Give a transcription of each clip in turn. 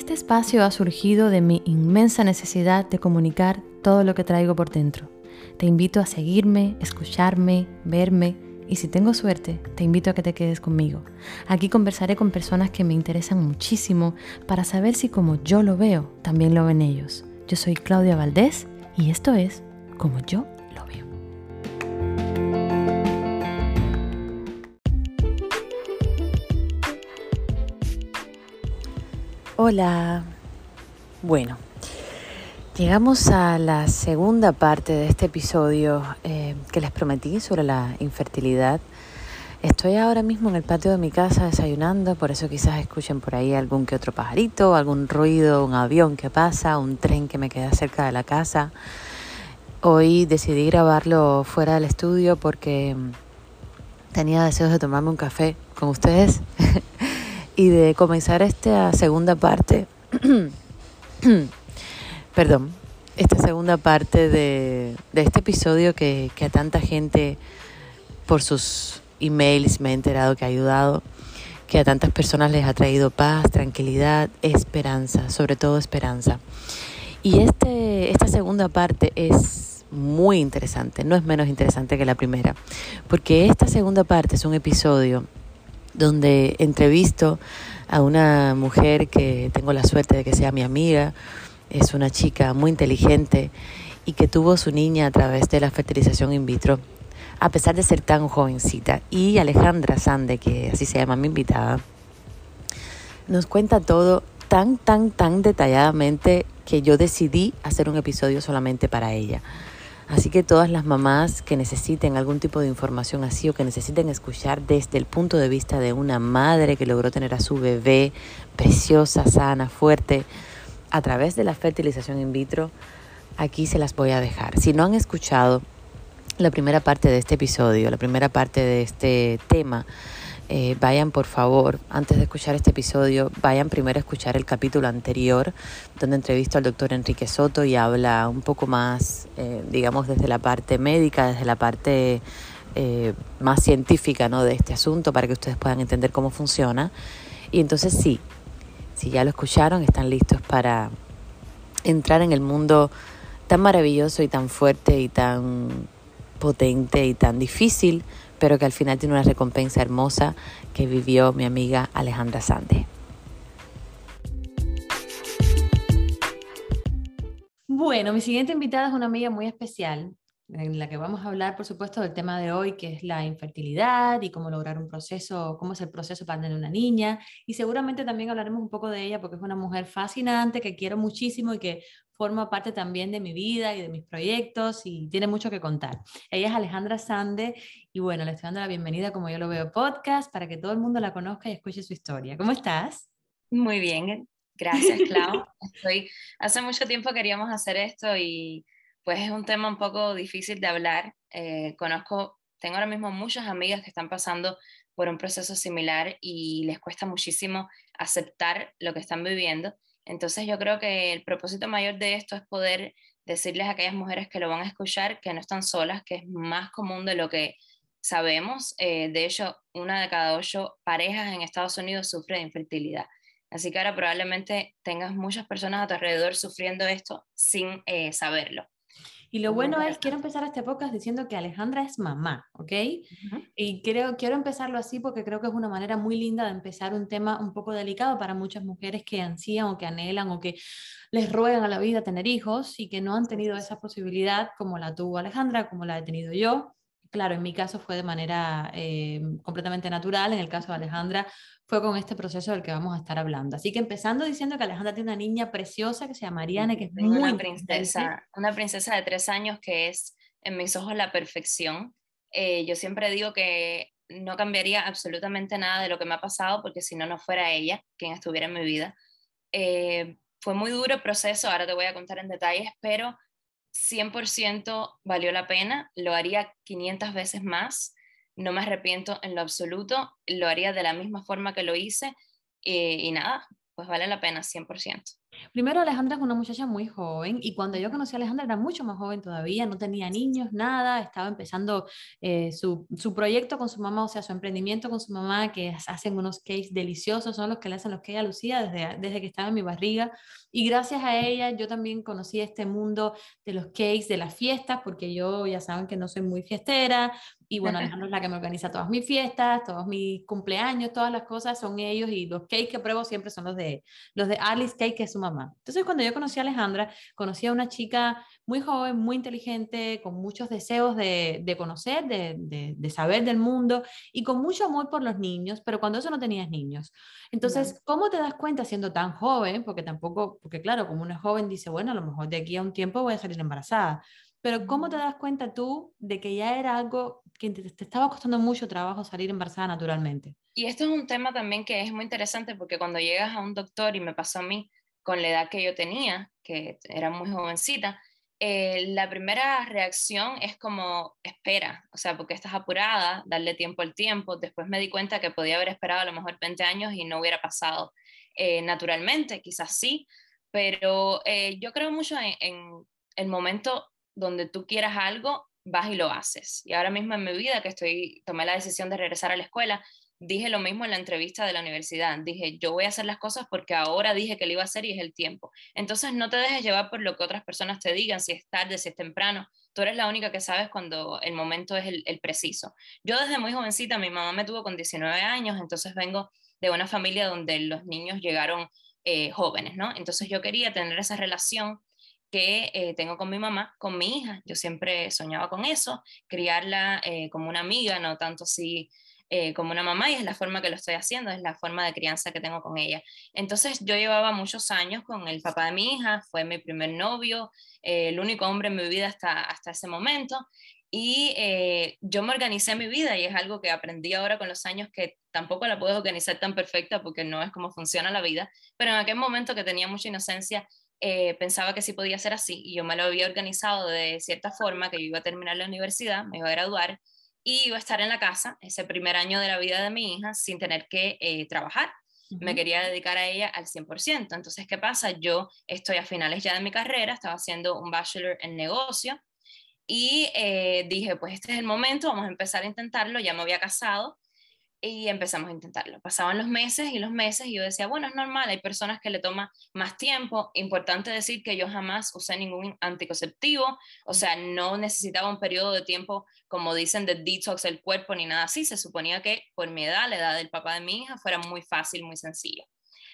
Este espacio ha surgido de mi inmensa necesidad de comunicar todo lo que traigo por dentro. Te invito a seguirme, escucharme, verme y si tengo suerte, te invito a que te quedes conmigo. Aquí conversaré con personas que me interesan muchísimo para saber si como yo lo veo, también lo ven ellos. Yo soy Claudia Valdés y esto es Como yo Hola. Bueno, llegamos a la segunda parte de este episodio eh, que les prometí sobre la infertilidad. Estoy ahora mismo en el patio de mi casa desayunando, por eso quizás escuchen por ahí algún que otro pajarito, algún ruido, un avión que pasa, un tren que me queda cerca de la casa. Hoy decidí grabarlo fuera del estudio porque tenía deseos de tomarme un café con ustedes y de comenzar esta segunda parte, perdón, esta segunda parte de, este episodio que, que, a tanta gente por sus emails me he enterado que ha ayudado, que a tantas personas les ha traído paz, tranquilidad, esperanza, sobre todo esperanza. Y este, esta segunda parte es muy interesante, no es menos interesante que la primera, porque esta segunda parte es un episodio donde entrevisto a una mujer que tengo la suerte de que sea mi amiga, es una chica muy inteligente y que tuvo su niña a través de la fertilización in vitro, a pesar de ser tan jovencita. Y Alejandra Sande, que así se llama mi invitada, nos cuenta todo tan, tan, tan detalladamente que yo decidí hacer un episodio solamente para ella. Así que todas las mamás que necesiten algún tipo de información así o que necesiten escuchar desde el punto de vista de una madre que logró tener a su bebé preciosa, sana, fuerte, a través de la fertilización in vitro, aquí se las voy a dejar. Si no han escuchado la primera parte de este episodio, la primera parte de este tema, eh, vayan por favor, antes de escuchar este episodio, vayan primero a escuchar el capítulo anterior, donde entrevisto al doctor Enrique Soto y habla un poco más, eh, digamos, desde la parte médica, desde la parte eh, más científica ¿no? de este asunto, para que ustedes puedan entender cómo funciona. Y entonces sí, si ya lo escucharon, están listos para entrar en el mundo tan maravilloso y tan fuerte y tan potente y tan difícil pero que al final tiene una recompensa hermosa que vivió mi amiga Alejandra Sande. Bueno, mi siguiente invitada es una amiga muy especial, en la que vamos a hablar, por supuesto, del tema de hoy, que es la infertilidad y cómo lograr un proceso, cómo es el proceso para tener una niña. Y seguramente también hablaremos un poco de ella, porque es una mujer fascinante que quiero muchísimo y que forma parte también de mi vida y de mis proyectos y tiene mucho que contar. Ella es Alejandra Sande y bueno, le estoy dando la bienvenida como yo lo veo podcast para que todo el mundo la conozca y escuche su historia. ¿Cómo estás? Muy bien, gracias Clau. Estoy, hace mucho tiempo queríamos hacer esto y pues es un tema un poco difícil de hablar. Eh, conozco, tengo ahora mismo muchas amigas que están pasando por un proceso similar y les cuesta muchísimo aceptar lo que están viviendo entonces yo creo que el propósito mayor de esto es poder decirles a aquellas mujeres que lo van a escuchar que no están solas, que es más común de lo que sabemos. Eh, de hecho, una de cada ocho parejas en Estados Unidos sufre de infertilidad. Así que ahora probablemente tengas muchas personas a tu alrededor sufriendo esto sin eh, saberlo. Y lo bueno es, quiero empezar este podcast diciendo que Alejandra es mamá, ¿ok? Y creo, quiero empezarlo así porque creo que es una manera muy linda de empezar un tema un poco delicado para muchas mujeres que ansían o que anhelan o que les ruegan a la vida tener hijos y que no han tenido esa posibilidad como la tuvo Alejandra, como la he tenido yo. Claro, en mi caso fue de manera eh, completamente natural, en el caso de Alejandra fue con este proceso del que vamos a estar hablando. Así que empezando diciendo que Alejandra tiene una niña preciosa que se llama Mariana, que es muy una princesa, una princesa de tres años que es en mis ojos la perfección. Eh, yo siempre digo que no cambiaría absolutamente nada de lo que me ha pasado porque si no, no fuera ella quien estuviera en mi vida. Eh, fue muy duro el proceso, ahora te voy a contar en detalles, pero 100% valió la pena, lo haría 500 veces más no me arrepiento en lo absoluto, lo haría de la misma forma que lo hice y, nada, pues vale la pena 100%. Primero, Alejandra es una muchacha muy joven y cuando yo conocí a Alejandra era mucho más joven todavía, no tenía niños, nada, estaba empezando eh, su, su, proyecto con su mamá, o sea, su emprendimiento con su mamá, que hacen unos cakes deliciosos, son los que le hacen los cakes a Lucía desde, desde que estaba en mi barriga. Y gracias a ella yo también conocí este mundo de los cakes, de las fiestas, porque yo ya saben que no soy muy fiestera, y bueno, Alejandra es la que me organiza todas mis fiestas, todos mis cumpleaños, todas las cosas son ellos y los cakes que pruebo siempre son los de, los de Alice Cake, que es su mamá. Entonces, cuando yo conocí a Alejandra, conocí a una chica muy joven, muy inteligente, con muchos deseos de, de conocer, de, de, de, saber del mundo y con mucho amor por los niños, pero cuando eso no tenías niños. Entonces, ¿cómo te das cuenta siendo tan joven? Porque tampoco, porque claro, como una joven dice, bueno, a lo mejor de aquí a un tiempo voy a salir embarazada. Pero ¿cómo te das cuenta tú de que ya era algo que te, estaba costando mucho trabajo salir embarazada naturalmente? Y esto es un tema también que es muy interesante porque cuando llegas a un doctor, y me pasó a mí con la edad que yo tenía, que era muy jovencita, eh, la primera reacción es como espera, o sea, porque estás apurada, darle tiempo al tiempo. Después me di cuenta que podía haber esperado a lo mejor 20 años y no hubiera pasado eh, naturalmente, quizás sí, pero eh, yo creo mucho en, en el momento donde tú quieras algo, vas y lo haces. Y ahora mismo en mi vida que estoy, tomé la decisión de regresar a la escuela, dije lo mismo en la entrevista de la universidad. Dije, yo voy a hacer las cosas porque ahora dije que lo iba a hacer y es el tiempo. Entonces no te dejes llevar por lo que otras personas te digan, si es tarde, si es temprano. Tú eres la única que sabes cuando el momento es el, preciso. Yo desde muy jovencita, mi mamá me tuvo con 19 años, entonces vengo de una familia donde los niños llegaron eh, jóvenes, ¿no? Entonces yo quería tener esa relación que eh, tengo con mi mamá, con mi hija. Yo siempre soñaba con eso, criarla eh, como una amiga, no tanto así eh, como una mamá, y es la forma que lo estoy haciendo, es la forma de crianza que tengo con ella. Entonces yo llevaba muchos años con el papá de mi hija, fue mi primer novio, el único hombre en mi vida hasta, hasta ese momento, y yo me organicé mi vida y es algo que aprendí ahora con los años que tampoco la puedo organizar tan perfecta porque no es como funciona la vida, pero en aquel momento que tenía mucha inocencia, eh, pensaba que sí podía ser así y yo me lo había organizado de cierta forma, que yo iba a terminar la universidad, me iba a graduar y iba a estar en la casa ese primer año de la vida de mi hija sin tener que eh, trabajar. Uh -huh. Me quería dedicar a ella al 100%. Entonces, ¿qué pasa? Yo estoy a finales ya de mi carrera, estaba haciendo un bachelor en negocio y eh, dije, pues este es el momento, vamos a empezar a intentarlo, ya me había casado y empezamos a intentarlo. Pasaban los meses y los meses y yo decía, bueno, es normal, hay personas que le toma más tiempo. Importante decir que yo jamás usé ningún anticonceptivo, o sea, no necesitaba un periodo de tiempo, como dicen, de detox del cuerpo ni nada así. Se suponía que por mi edad, la edad del papá de mi hija, fuera muy fácil, muy sencillo.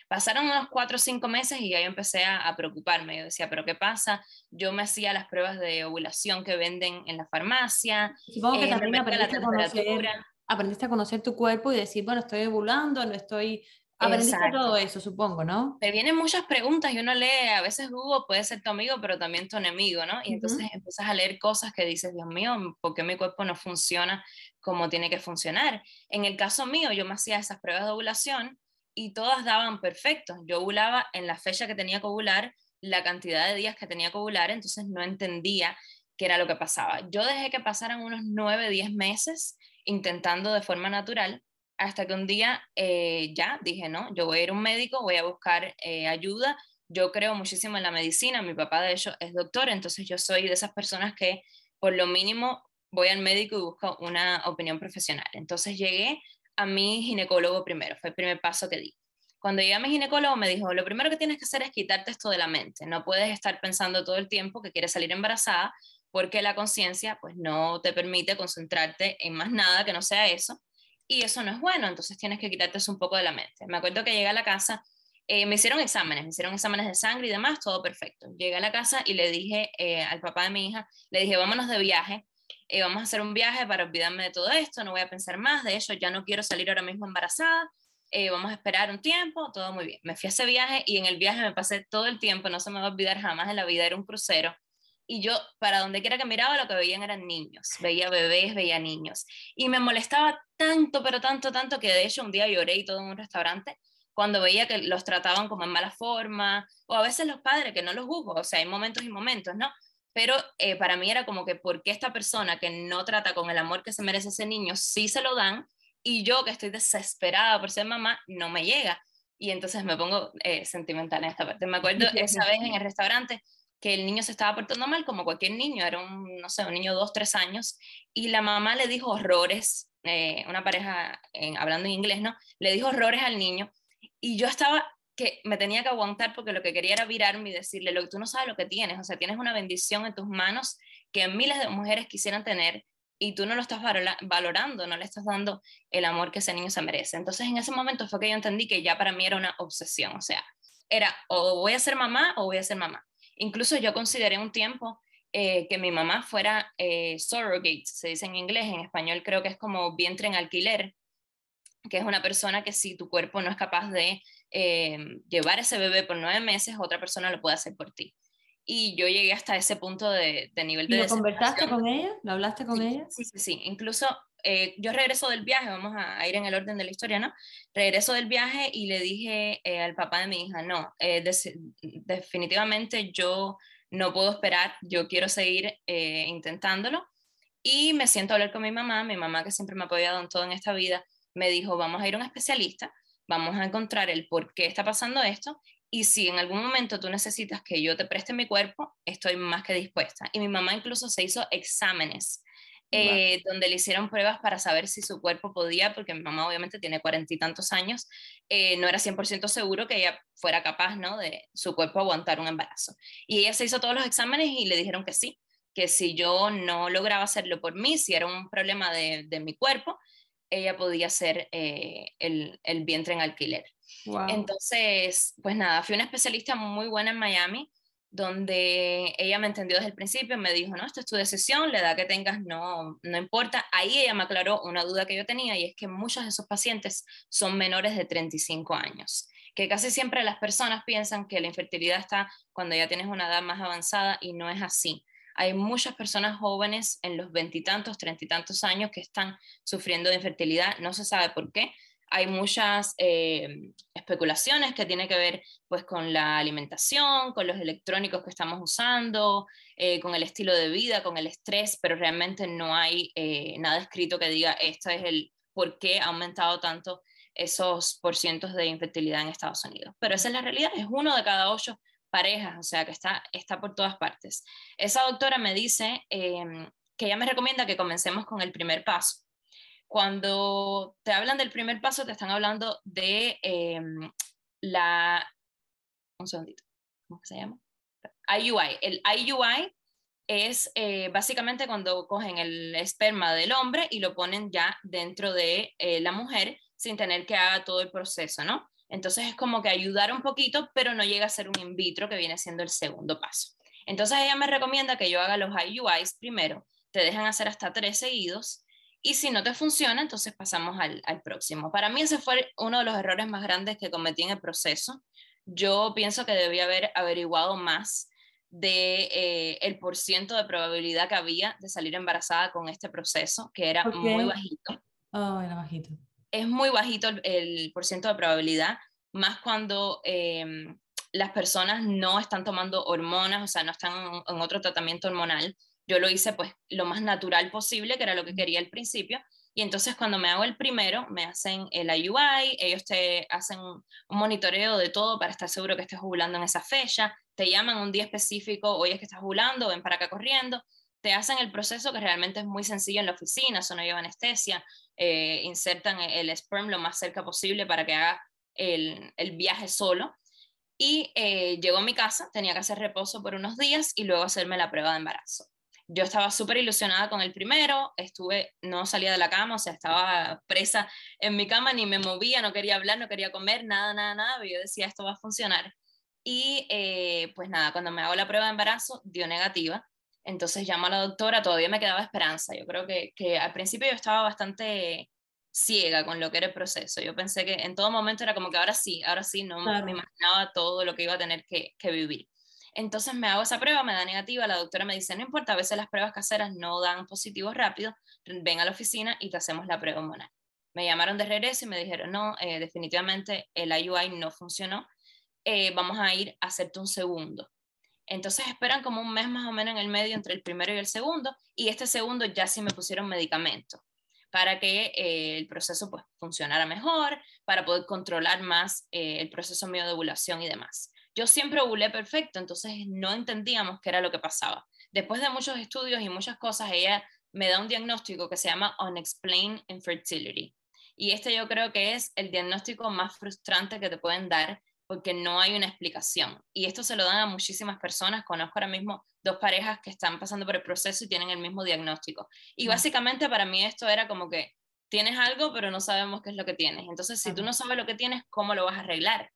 Pasaron unos cuatro o cinco meses y ya yo empecé a, a, preocuparme. Yo decía, ¿pero qué pasa? Yo me hacía las pruebas de ovulación que venden en la farmacia. Supongo que eh, también la temperatura aprendiste a conocer tu cuerpo y decir, bueno, estoy ovulando, no estoy... Aprendiste Exacto. todo eso, supongo, ¿no? Te vienen muchas preguntas y uno lee, a veces Google puede ser tu amigo, pero también tu enemigo, ¿no? Y uh -huh. entonces empiezas a leer cosas que dices, Dios mío, ¿por qué mi cuerpo no funciona como tiene que funcionar? En el caso mío, yo me hacía esas pruebas de ovulación y todas daban perfecto. Yo ovulaba en la fecha que tenía que ovular, la cantidad de días que tenía que ovular, entonces no entendía qué era lo que pasaba. Yo dejé que pasaran unos 9, 10 meses intentando de forma natural, hasta que un día eh, ya dije, no, yo voy a ir a un médico, voy a buscar eh, ayuda. Yo creo muchísimo en la medicina, mi papá de hecho es doctor, entonces yo soy de esas personas que por lo mínimo voy al médico y busco una opinión profesional. Entonces llegué a mi ginecólogo primero, fue el primer paso que di. Cuando llegué a mi ginecólogo me dijo, lo primero que tienes que hacer es quitarte esto de la mente, no puedes estar pensando todo el tiempo que quieres salir embarazada porque la conciencia pues no te permite concentrarte en más nada que no sea eso, y eso no es bueno, entonces tienes que quitarte un poco de la mente. Me acuerdo que llegué a la casa, eh, me hicieron exámenes, me hicieron exámenes de sangre y demás, todo perfecto. Llegué a la casa y le dije eh, al papá de mi hija, le dije, vámonos de viaje, eh, vamos a hacer un viaje para olvidarme de todo esto, no voy a pensar más, de hecho ya no quiero salir ahora mismo embarazada, eh, vamos a esperar un tiempo, todo muy bien. Me fui a ese viaje y en el viaje me pasé todo el tiempo, no se me va a olvidar jamás en la vida, era un crucero y yo para donde quiera que miraba lo que veían eran niños, veía bebés, veía niños. Y me molestaba tanto, pero tanto, tanto que de hecho un día lloré y todo en un restaurante cuando veía que los trataban como en mala forma, o a veces los padres, que no los juzgo, o sea, hay momentos y momentos, ¿no? Pero eh, para mí era como que, ¿por qué esta persona que no trata con el amor que se merece ese niño, sí se lo dan, y yo que estoy desesperada por ser mamá, no me llega? Y entonces me pongo eh, sentimental en esta parte. Me acuerdo esa vez en el restaurante que el niño se estaba portando mal, como cualquier niño, era un, no sé, un niño de dos, tres años, y la mamá le dijo horrores, eh, una pareja hablando en inglés, ¿no? Le dijo horrores al niño, y yo estaba que me tenía que aguantar porque lo que quería era virarme y decirle, lo que tú no sabes lo que tienes, o sea, tienes una bendición en tus manos que miles de mujeres quisieran tener y tú no lo estás valorando, no le estás dando el amor que ese niño se merece. Entonces en ese momento fue que yo entendí que ya para mí era una obsesión, o sea, era o voy a ser mamá o voy a ser mamá. Incluso yo consideré un tiempo eh, que mi mamá fuera eh, surrogate, se dice en inglés, en español creo que es como vientre en alquiler, que es una persona que si tu cuerpo no es capaz de eh, llevar ese bebé por nueve meses, otra persona lo puede hacer por ti. Y yo llegué hasta ese punto de, nivel de... ¿Y lo conversaste con ella? ¿Lo hablaste con ella? Sí, sí, sí. Incluso eh, yo regreso del viaje, vamos a, ir en el orden de la historia, ¿no? Regreso del viaje y le dije eh, al papá de mi hija, no, definitivamente yo no puedo esperar, yo quiero seguir intentándolo. Y me siento a hablar con mi mamá, mi mamá que siempre me ha apoyado en todo en esta vida, me dijo, vamos a ir a un especialista, vamos a encontrar el por qué está pasando esto y si en algún momento tú necesitas que yo te preste mi cuerpo, estoy más que dispuesta. Y mi mamá incluso se hizo exámenes eh, donde le hicieron pruebas para saber si su cuerpo podía, porque mi mamá obviamente tiene cuarenta y tantos años, eh, no era 100% seguro que ella fuera capaz, ¿no? De su cuerpo aguantar un embarazo. Y ella se hizo todos los exámenes y le dijeron que sí, que si yo no lograba hacerlo por mí, si era un problema de, de mi cuerpo, ella podía ser eh, el, el, vientre en alquiler. Entonces, pues nada, fui una especialista muy buena en Miami, donde ella me entendió desde el principio, me dijo, no, esto es tu decisión, la edad que tengas no, no importa. Ahí ella me aclaró una duda que yo tenía y es que muchos de esos pacientes son menores de 35 años, que casi siempre las personas piensan que la infertilidad está cuando ya tienes una edad más avanzada y no es así. Hay muchas personas jóvenes en los veintitantos, treinta y tantos años que están sufriendo de infertilidad, no se sabe por qué. Hay muchas eh, especulaciones que tienen que ver pues, con la alimentación, con los electrónicos que estamos usando, eh, con el estilo de vida, con el estrés, pero realmente no hay eh, nada escrito que diga esto es el por qué ha aumentado tanto esos porcientos de infertilidad en Estados Unidos. Pero esa es la realidad, es uno de cada ocho parejas, o sea que está, está por todas partes. Esa doctora me dice em, que ella me recomienda que comencemos con el primer paso. Cuando te hablan del primer paso, te están hablando de em, la... Un segundito, ¿cómo se llama? IUI. El IUI es eh, básicamente cuando cogen el esperma del hombre y lo ponen ya dentro de eh, la mujer sin tener que haga todo el proceso, ¿no? Entonces es como que ayudar un poquito, pero no llega a ser un in vitro, que viene siendo el segundo paso. Entonces ella me recomienda que yo haga los IUIs primero, te dejan hacer hasta tres seguidos, y si no te funciona, entonces pasamos al, próximo. Para mí ese fue uno de los errores más grandes que cometí en el proceso. Yo pienso que debía haber averiguado más de eh, el porciento de probabilidad que había de salir embarazada con este proceso, que era muy bajito. Oh, era bajito es muy bajito el, el porciento de probabilidad, más cuando em, las personas no están tomando hormonas, o sea, no están en, otro tratamiento hormonal. Yo lo hice pues lo más natural posible, que era lo que quería al principio, y entonces cuando me hago el primero, me hacen el IUI, ellos te hacen un monitoreo de todo para estar seguro que estés ovulando en esa fecha, te llaman un día específico, hoy es que estás ovulando, ven para acá corriendo, te hacen el proceso que realmente es muy sencillo en la oficina, eso no lleva anestesia, eh, insertan el sperm lo más cerca posible para que haga el, viaje solo. Y eh, llegó a mi casa, tenía que hacer reposo por unos días y luego hacerme la prueba de embarazo. Yo estaba súper ilusionada con el primero, estuve, no salía de la cama, o sea, estaba presa en mi cama, ni me movía, no quería hablar, no quería comer, nada, nada, nada, yo decía, esto va a funcionar. Y eh, pues nada, cuando me hago la prueba de embarazo, dio negativa. Entonces llamo a la doctora, todavía me quedaba esperanza. Yo creo que, que, al principio yo estaba bastante ciega con lo que era el proceso. Yo pensé que en todo momento era como que ahora sí, ahora sí, no me imaginaba todo lo que iba a tener que, que, vivir. Entonces me hago esa prueba, me da negativa, la doctora me dice, no importa, a veces las pruebas caseras no dan positivos rápido, ven a la oficina y te hacemos la prueba hormonal. Me llamaron de regreso y me dijeron, no, eh, definitivamente el IUI no funcionó, eh, vamos a ir a hacerte un segundo. Entonces esperan como un mes más o menos en el medio entre el primero y el segundo, y este segundo ya sí me pusieron medicamento para que eh, el proceso pues, funcionara mejor, para poder controlar más eh, el proceso mío de ovulación y demás. Yo siempre ovulé perfecto, entonces no entendíamos qué era lo que pasaba. Después de muchos estudios y muchas cosas, ella me da un diagnóstico que se llama Unexplained Infertility. Y este yo creo que es el diagnóstico más frustrante que te pueden dar porque no hay una explicación. Y esto se lo dan a muchísimas personas. Conozco ahora mismo dos parejas que están pasando por el proceso y tienen el mismo diagnóstico. Y básicamente para mí esto era como que tienes algo, pero no sabemos qué es lo que tienes. Entonces, si tú no sabes lo que tienes, ¿cómo lo vas a arreglar?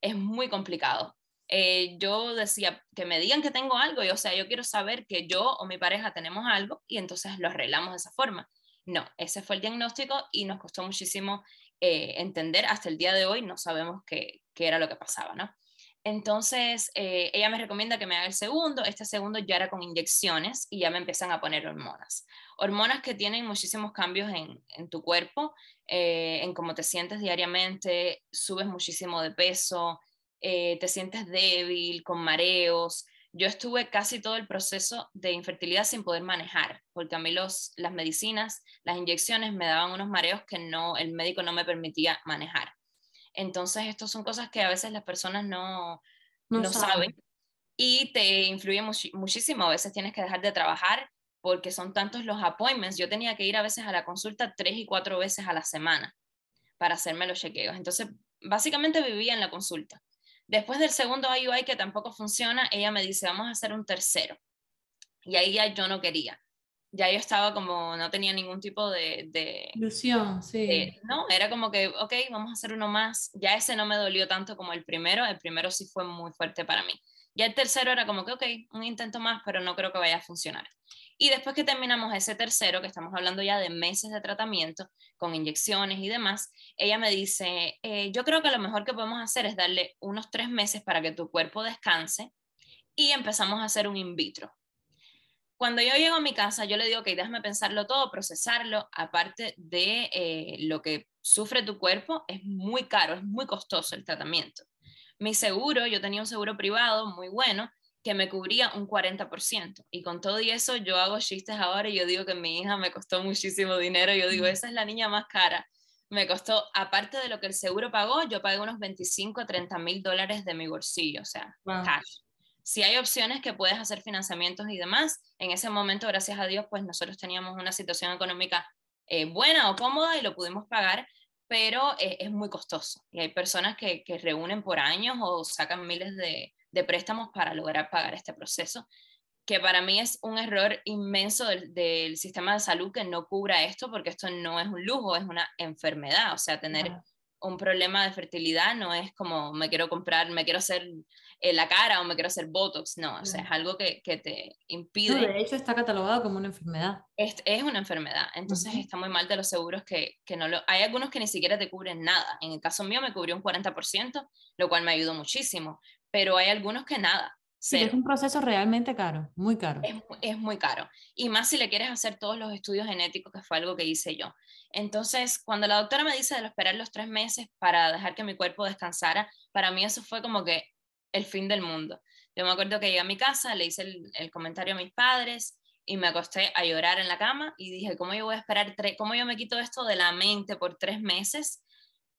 Es muy complicado. Eh, yo decía que me digan que tengo algo, y o sea, yo quiero saber que yo o mi pareja tenemos algo y entonces lo arreglamos de esa forma. No, ese fue el diagnóstico y nos costó muchísimo eh, entender. Hasta el día de hoy no sabemos qué, qué era lo que pasaba, ¿no? Entonces, eh, ella me recomienda que me haga el segundo. Este segundo ya era con inyecciones y ya me empiezan a poner hormonas. Hormonas que tienen muchísimos cambios en, tu cuerpo, eh, en cómo te sientes diariamente, subes muchísimo de peso, te sientes débil, con mareos, yo estuve casi todo el proceso de infertilidad sin poder manejar, porque a mí los, las medicinas, las inyecciones me daban unos mareos que no, el médico no me permitía manejar. Entonces, estas son cosas que a veces las personas no, no, saben. y te influye muchísimo. A veces tienes que dejar de trabajar porque son tantos los appointments. Yo tenía que ir a veces a la consulta tres y cuatro veces a la semana para hacerme los chequeos. Entonces, básicamente vivía en la consulta. Después del segundo IUI que tampoco funciona, ella me dice, vamos a hacer un tercero. Y ahí ya yo no quería. Ya yo estaba como, no tenía ningún tipo de... Ilusión, sí. no, era como que, ok, vamos a hacer uno más. Ya ese no me dolió tanto como el primero. El primero sí fue muy fuerte para mí. Ya el tercero era como que, ok, un intento más, pero no creo que vaya a funcionar. Y después que terminamos ese tercero, que estamos hablando ya de meses de tratamiento, con inyecciones y demás, ella me dice, eh, yo creo que lo mejor que podemos hacer es darle unos tres meses para que tu cuerpo descanse y empezamos a hacer un in vitro. Cuando yo llego a mi casa, yo le digo, ok, déjame pensarlo todo, procesarlo, aparte de eh, lo que sufre tu cuerpo, es muy caro, es muy costoso el tratamiento. Mi seguro, yo tenía un seguro privado muy bueno, que me cubría un 40%. Y con todo y eso, yo hago chistes ahora y yo digo que mi hija me costó muchísimo dinero. Yo digo, esa es la niña más cara. Me costó, aparte de lo que el seguro pagó, yo pagué unos 25 a 30 mil dólares de mi bolsillo, o sea, cash. Si hay opciones que puedes hacer financiamientos y demás, en ese momento, gracias a Dios, pues nosotros teníamos una situación económica eh, buena o cómoda y lo pudimos pagar, pero eh, es muy costoso. Y hay personas que, que reúnen por años o sacan miles de, de préstamos para lograr pagar este proceso, que para mí es un error inmenso del, sistema de salud que no cubra esto, porque esto no es un lujo, es una enfermedad, o sea, tener un problema de fertilidad no es como me quiero comprar, me quiero hacer eh, la cara o me quiero hacer Botox, no, o sea, es algo que, que te impide. de hecho está catalogado como una enfermedad. Es, es una enfermedad, entonces está muy mal de los seguros que, que, no lo... Hay algunos que ni siquiera te cubren nada, en el caso mío me cubrió un 40%, lo cual me ayudó muchísimo, pero hay algunos que nada. Sí, es un proceso realmente caro, muy caro. Es, es, muy caro. Y más si le quieres hacer todos los estudios genéticos, que fue algo que hice yo. Entonces, cuando la doctora me dice de esperar los tres meses para dejar que mi cuerpo descansara, para mí eso fue como que el fin del mundo. Yo me acuerdo que llegué a mi casa, le hice el, el comentario a mis padres y me acosté a llorar en la cama y dije, ¿cómo yo voy a esperar, cómo yo me quito esto de la mente por tres meses?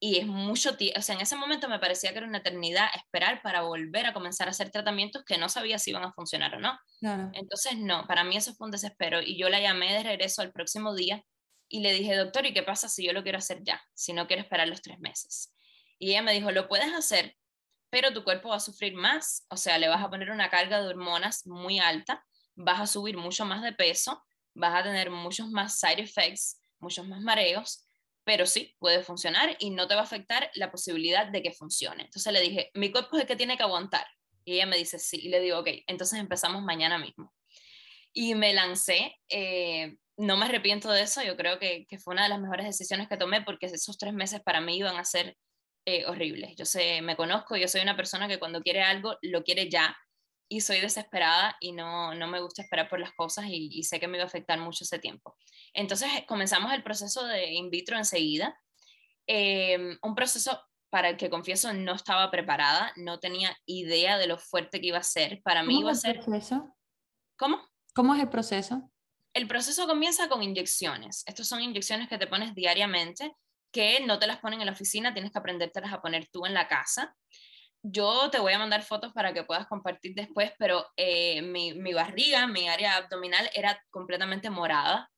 y es mucho tiempo, o sea, en ese momento me parecía que era una eternidad esperar para volver a comenzar a hacer tratamientos que no sabía si iban a funcionar o no. Entonces, no, para mí eso fue un desespero y yo la llamé de regreso al próximo día y le dije, doctor, ¿y qué pasa si yo lo quiero hacer ya, si no quiero esperar los tres meses? Y ella me dijo, lo puedes hacer, pero tu cuerpo va a sufrir más, o sea, le vas a poner una carga de hormonas muy alta, vas a subir mucho más de peso, vas a tener muchos más side effects, muchos más mareos, pero sí, puede funcionar y no te va a afectar la posibilidad de que funcione. Entonces le dije, mi cuerpo es el que tiene que aguantar. Y ella me dice, sí, y le digo, ok, entonces empezamos mañana mismo. Y me lancé, eh, no me arrepiento de eso, yo creo que, que, fue una de las mejores decisiones que tomé porque esos tres meses para mí iban a ser eh, horribles. Yo sé, me conozco, yo soy una persona que cuando quiere algo, lo quiere ya y soy desesperada y no, no me gusta esperar por las cosas y, sé que me iba a afectar mucho ese tiempo. Entonces eh, comenzamos el proceso de in vitro enseguida, em, un proceso para el que confieso no estaba preparada, no tenía idea de lo fuerte que iba a ser. Para mí iba a ser... Proceso? ¿Cómo? ¿Cómo es el proceso? El proceso comienza con inyecciones. Estas son inyecciones que te pones diariamente, que no te las ponen en la oficina, tienes que aprendértelas a poner tú en la casa. Yo te voy a mandar fotos para que puedas compartir después, pero eh, mi, barriga, mi área abdominal era completamente morada.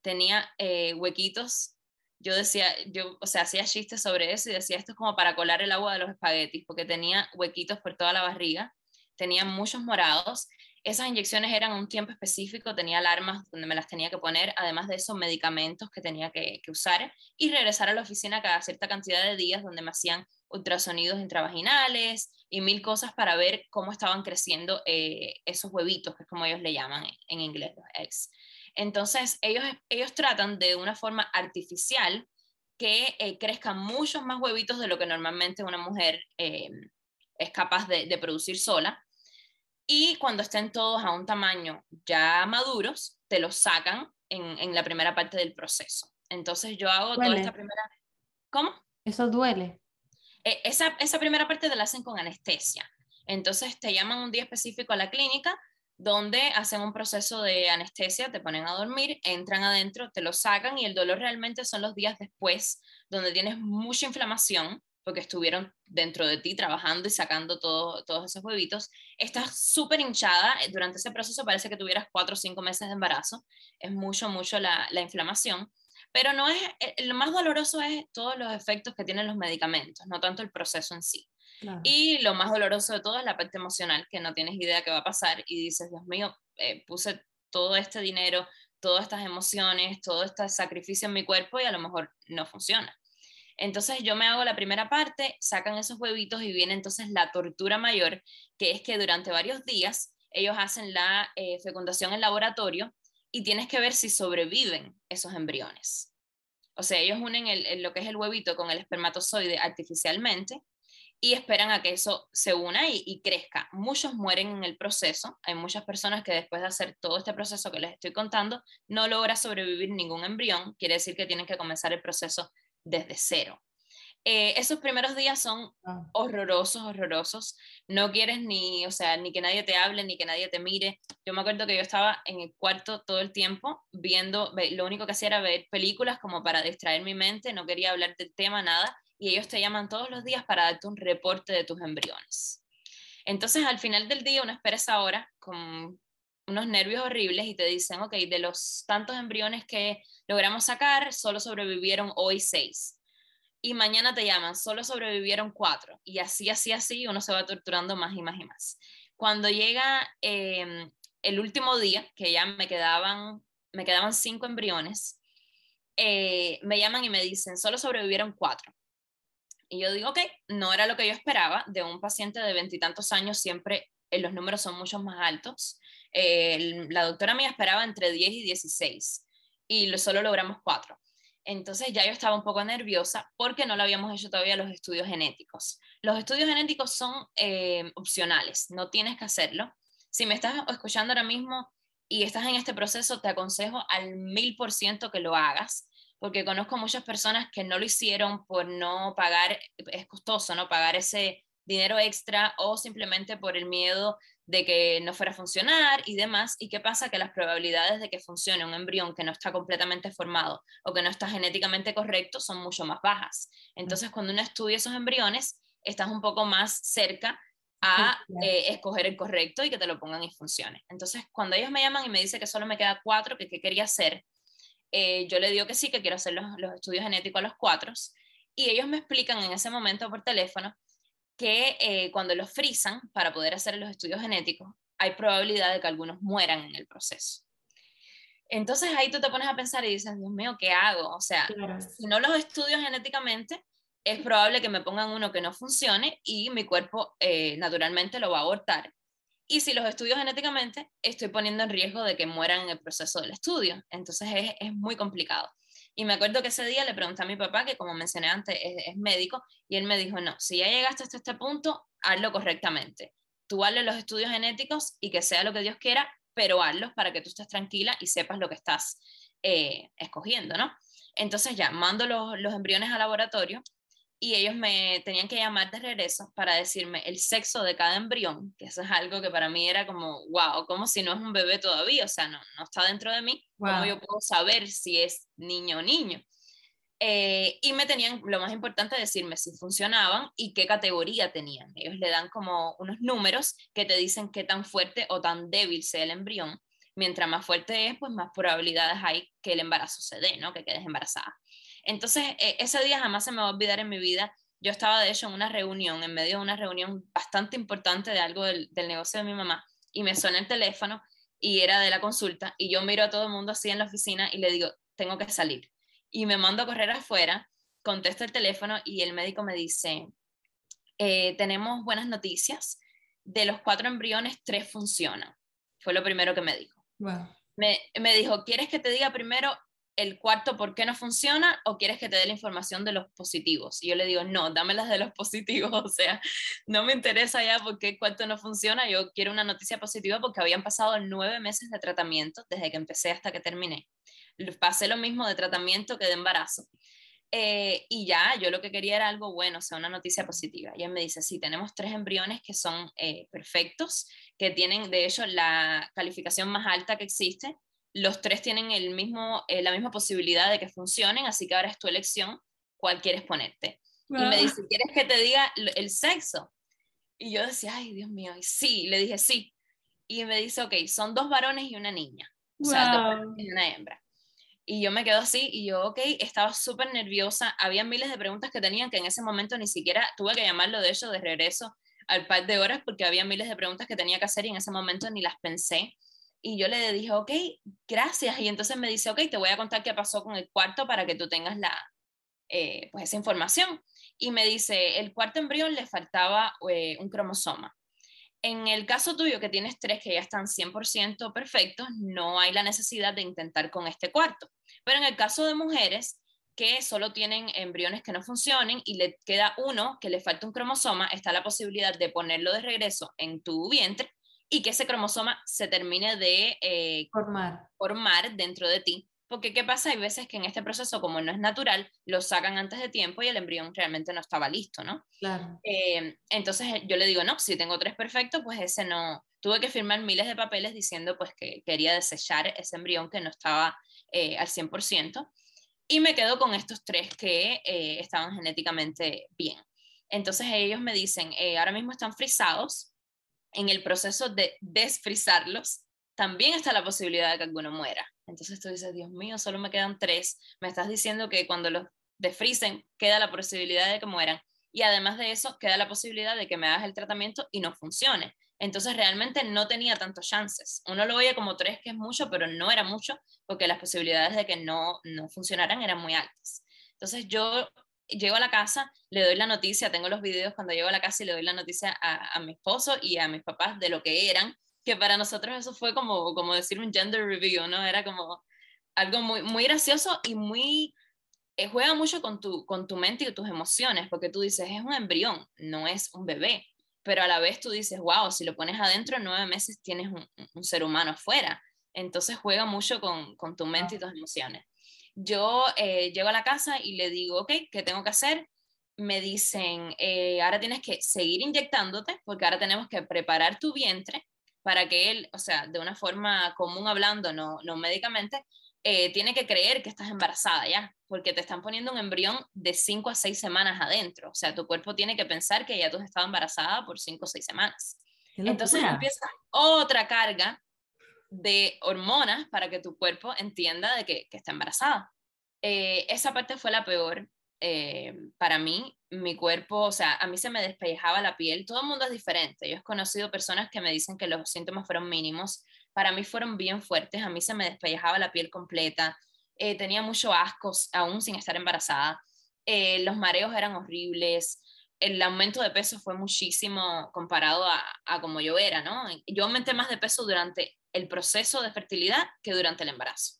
Tenía eh, huequitos. Yo decía, yo, o sea, hacía chistes sobre eso y decía, esto es como para colar el agua de los espaguetis, porque tenía huequitos por toda la barriga, tenía muchos morados esas inyecciones eran un tiempo específico, tenía alarmas donde me las tenía que poner, además de esos medicamentos que tenía que, usar, y regresar a la oficina cada cierta cantidad de días donde me hacían ultrasonidos intravaginales y mil cosas para ver cómo estaban creciendo eh, esos huevitos, que es como ellos le llaman en, inglés, los eggs. Entonces, ellos, ellos tratan de una forma artificial que eh, crezcan muchos más huevitos de lo que normalmente una mujer eh, es capaz de producir sola y cuando estén todos a un tamaño ya maduros, te los sacan en, en la primera parte del proceso. Entonces yo hago toda esta primera... ¿Cómo? Eso duele. E, esa, esa primera parte te la hacen con anestesia. Entonces te llaman un día específico a la clínica donde hacen un proceso de anestesia, te ponen a dormir, entran adentro, te lo sacan y el dolor realmente son los días después, donde tienes mucha inflamación, porque estuvieron dentro de ti trabajando y sacando todo, todos esos huevitos. Estás súper hinchada, eh, durante ese proceso parece que tuvieras cuatro o cinco meses de embarazo, es mucho, mucho la, la inflamación, pero no es, eh, lo más doloroso es todos los efectos que tienen los medicamentos, no tanto el proceso en sí. Y lo más doloroso de todo es la parte emocional, que no tienes idea qué va a pasar y dices, Dios mío, eh, puse todo este dinero, todas estas emociones, todo este sacrificio en mi cuerpo y a lo mejor no funciona. Entonces yo me hago la primera parte, sacan esos huevitos y viene entonces la tortura mayor, que es que durante varios días ellos hacen la eh, fecundación en laboratorio y tienes que ver si sobreviven esos embriones. O sea, ellos unen lo que es el huevito con el espermatozoide artificialmente y esperan a que eso se una y, y, crezca. Muchos mueren en el proceso. Hay muchas personas que después de hacer todo este proceso que les estoy contando, no logra sobrevivir ningún embrión. Quiere decir que tienen que comenzar el proceso desde cero. Eh, esos primeros días son ah. horrorosos, horrorosos. No quieres ni, o sea, ni que nadie te hable, ni que nadie te mire. Yo me acuerdo que yo estaba en el cuarto todo el tiempo viendo, lo único que hacía era ver películas como para distraer mi mente, no quería hablar del tema, nada, y ellos te llaman todos los días para darte un reporte de tus embriones. Entonces, al final del día, uno espera esa hora con unos nervios horribles y te dicen, ok, de los tantos embriones que logramos sacar, solo sobrevivieron hoy seis. Y mañana te llaman, solo sobrevivieron cuatro. Y así, así, así, uno se va torturando más y más y más. Cuando llega em, el último día, que ya me quedaban, me quedaban cinco embriones, eh, me llaman y me dicen, solo sobrevivieron cuatro. Y yo digo, ok, no era lo que yo esperaba. De un paciente de veintitantos años siempre eh, los números son mucho más altos. Eh, la doctora mía esperaba entre 10 y 16 y solo logramos 4. Entonces ya yo estaba un poco nerviosa porque no lo habíamos hecho todavía los estudios genéticos. Los estudios genéticos son eh, opcionales, no tienes que hacerlo. Si me estás escuchando ahora mismo y estás en este proceso, te aconsejo al mil por ciento que lo hagas, porque conozco muchas personas que no lo hicieron por no pagar, es costoso, ¿no? Pagar ese dinero extra o simplemente por el miedo de que no fuera a funcionar y demás. ¿Y qué pasa? Que las probabilidades de que funcione un embrión que no está completamente formado o que no está genéticamente correcto son mucho más bajas. Entonces, cuando uno estudia esos embriones, estás un poco más cerca a eh, escoger el correcto y que te lo pongan y funcione. Entonces, cuando ellos me llaman y me dicen que solo me queda cuatro, que qué quería hacer, eh, yo le digo que sí, que quiero hacer los, los estudios genéticos a los cuatro. Y ellos me explican en ese momento por teléfono que eh, cuando los frisan para poder hacer los estudios genéticos, hay probabilidad de que algunos mueran en el proceso. Entonces ahí tú te pones a pensar y dices, Dios mío, ¿qué hago? O sea, si no los estudio genéticamente, es probable que me pongan uno que no funcione y mi cuerpo eh, naturalmente lo va a abortar. Y si los estudio genéticamente, estoy poniendo en riesgo de que mueran en el proceso del estudio. Entonces es, es muy complicado. Y me acuerdo que ese día le pregunté a mi papá, que como mencioné antes es, médico, y él me dijo, no, si ya llegaste hasta este punto, hazlo correctamente. Tú hazle los estudios genéticos y que sea lo que Dios quiera, pero hazlos para que tú estés tranquila y sepas lo que estás eh, escogiendo, ¿no? Entonces ya, mando los, los embriones al laboratorio y ellos me tenían que llamar de regreso para decirme el sexo de cada embrión, que eso es algo que para mí era como, wow, como si no es un bebé todavía, o sea, no, no está dentro de mí, ¿cómo yo puedo saber si es niño o niño? Eh, y me tenían, lo más importante, decirme si funcionaban y qué categoría tenían. Ellos le dan como unos números que te dicen qué tan fuerte o tan débil sea el embrión. Mientras más fuerte es, pues más probabilidades hay que el embarazo se dé, ¿no? Que quedes embarazada. Entonces, e, ese día jamás se me va a olvidar en mi vida. Yo estaba, de hecho, en una reunión, en medio de una reunión bastante importante de algo del, negocio de mi mamá, y me suena el teléfono y era de la consulta, y yo miro a todo el mundo así en la oficina y le digo, tengo que salir. Y me mando a correr afuera, contesto el teléfono y el médico me dice, eh, tenemos buenas noticias, de los cuatro embriones, tres funcionan. Fue lo primero que me dijo. Me, me, dijo, ¿quieres que te diga primero el cuarto por qué no funciona o quieres que te dé la información de los positivos? Y yo le digo, no, dame las de los positivos, o sea, no me interesa ya por qué el cuarto no funciona, yo quiero una noticia positiva porque habían pasado nueve meses de tratamiento desde que empecé hasta que terminé. Pasé lo mismo de tratamiento que de embarazo. Eh, y ya, yo lo que quería era algo bueno, o sea, una noticia positiva. Y él me dice, sí, tenemos tres embriones que son eh, perfectos, que tienen, de hecho, la calificación más alta que existe, los tres tienen el mismo, eh, la misma posibilidad de que funcionen, así que ahora es tu elección cuál quieres ponerte. Y me dice, ¿quieres que te diga el sexo? Y yo decía, ay, Dios mío, y sí, le dije sí. Y me dice, ok, son dos varones y una niña, o sea, dos varones y una hembra. Y yo me quedo así y yo, ok, estaba súper nerviosa. Había miles de preguntas que tenían que en ese momento ni siquiera tuve que llamarlo de hecho de regreso al par de horas porque había miles de preguntas que tenía que hacer y en ese momento ni las pensé y yo le dije, ok, gracias. Y entonces me dice, ok, te voy a contar qué pasó con el cuarto para que tú tengas la, eh, pues esa información. Y me dice, el cuarto embrión le faltaba eh, un cromosoma. En el caso tuyo, que tienes tres que ya están 100% perfectos, no hay la necesidad de intentar con este cuarto. Pero en el caso de mujeres que solo tienen embriones que no funcionen y le queda uno que le falta un cromosoma, está la posibilidad de ponerlo de regreso en tu vientre y que ese cromosoma se termine de eh, formar. formar dentro de ti. Porque ¿qué pasa? Hay veces que en este proceso, como no es natural, lo sacan antes de tiempo y el embrión realmente no estaba listo, ¿no? Claro. Eh, entonces yo le digo, no, si tengo tres perfectos, pues ese no. Tuve que firmar miles de papeles diciendo pues que quería desechar ese embrión que no estaba eh, al 100%. Y me quedo con estos tres que estaban genéticamente bien. Entonces ellos me dicen, ahora mismo están frisados, en el proceso de desfrizarlos, también está la posibilidad de que alguno muera. Entonces tú dices, Dios mío, solo me quedan tres. Me estás diciendo que cuando los desfricen queda la posibilidad de que mueran. Y además de eso, queda la posibilidad de que me hagas el tratamiento y no funcione. Entonces realmente no tenía tantos chances. Uno lo veía como tres, que es mucho, pero no era mucho, porque las posibilidades de que no, no funcionaran eran muy altas. Entonces yo llego a la casa, le doy la noticia, tengo los videos cuando llego a la casa y le doy la noticia a, mi esposo y a mis papás de lo que eran, que para nosotros eso fue como, como decir un gender review, ¿no? Era como algo muy, muy gracioso y muy, eh, juega mucho con tu, con tu mente y tus emociones, porque tú dices, es un embrión, no es un bebé, pero a la vez tú dices, wow, si lo pones adentro, en nueve meses tienes un, un ser humano afuera. Entonces juega mucho con, con tu mente y tus emociones. Yo eh, llego a la casa y le digo, ok, ¿qué tengo que hacer? Me dicen, eh, ahora tienes que seguir inyectándote porque ahora tenemos que preparar tu vientre para que él, o sea, de una forma común hablando, no, no médicamente, eh, tiene que creer que estás embarazada ya, porque te están poniendo un embrión de 5 a 6 semanas adentro. O sea, tu cuerpo tiene que pensar que ya tú has estado embarazada por 5 o 6 semanas. Entonces empieza otra carga de hormonas para que tu cuerpo entienda de que, está embarazada. Eh, esa parte fue la peor eh, para mí. Mi cuerpo, o sea, a mí se me despellejaba la piel. Todo el mundo es diferente. Yo he conocido personas que me dicen que los síntomas fueron mínimos. Para mí fueron bien fuertes. A mí se me despellejaba la piel completa. Eh, tenía mucho asco aún sin estar embarazada. los mareos eran horribles el aumento de peso fue muchísimo comparado a, a, como yo era, ¿no? Yo aumenté más de peso durante el proceso de fertilidad que durante el embarazo.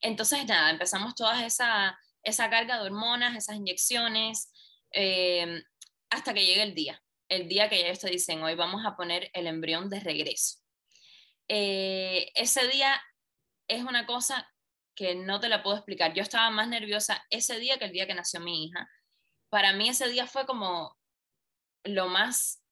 Entonces, nada, empezamos toda esa, esa carga de hormonas, esas inyecciones, eh, hasta que llegue el día, el día que ya ellos te dicen, hoy vamos a poner el embrión de regreso. Eh, ese día es una cosa que no te la puedo explicar. Yo estaba más nerviosa ese día que el día que nació mi hija. para mí ese día fue como lo más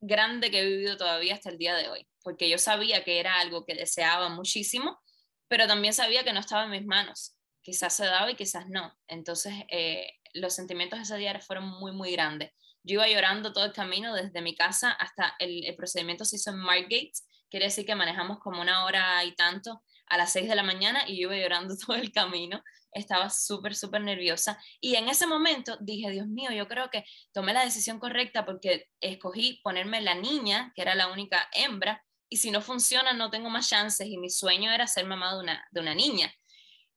grande que he vivido todavía hasta el día de hoy, porque yo sabía que era algo que deseaba muchísimo, pero también sabía que no estaba en mis manos. Quizás se daba y quizás no. Entonces, eh, los sentimientos ese día fueron muy, muy grandes. Yo iba llorando todo el camino desde mi casa hasta el, el procedimiento se hizo en Margate, quiere decir que manejamos como una hora y tanto a las 6 de la mañana y yo iba llorando todo el camino estaba súper, súper nerviosa. Y en ese momento dije, Dios mío, yo creo que tomé la decisión correcta porque escogí ponerme la niña, que era la única hembra, y si no funciona no tengo más chances y mi sueño era ser mamá de una, de una niña.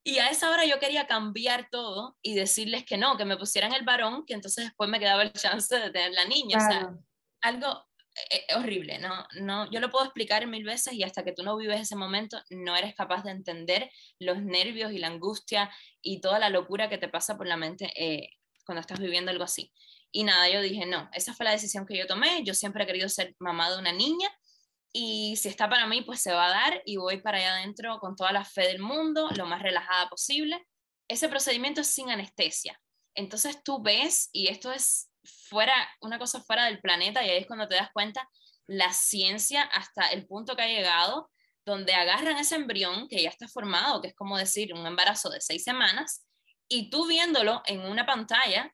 Y a esa hora yo quería cambiar todo y decirles que no, que me pusieran el varón, que entonces después me quedaba el chance de tener la niña. O sea, algo eh, eh, horrible, ¿no? no, yo lo puedo explicar mil veces y hasta que tú no vives ese momento no eres capaz de entender los nervios y la angustia y toda la locura que te pasa por la mente eh, cuando estás viviendo algo así. Y nada, yo dije, no, esa fue la decisión que yo tomé, yo siempre he querido ser mamá de una niña y si está para mí, pues se va a dar y voy para allá adentro con toda la fe del mundo, lo más relajada posible. Ese procedimiento es sin anestesia. Entonces tú ves, y esto es fuera, una cosa fuera del planeta y ahí es cuando te das cuenta la ciencia hasta el punto que ha llegado, donde agarran ese embrión que ya está formado, que es como decir un embarazo de seis semanas, y tú viéndolo en una pantalla,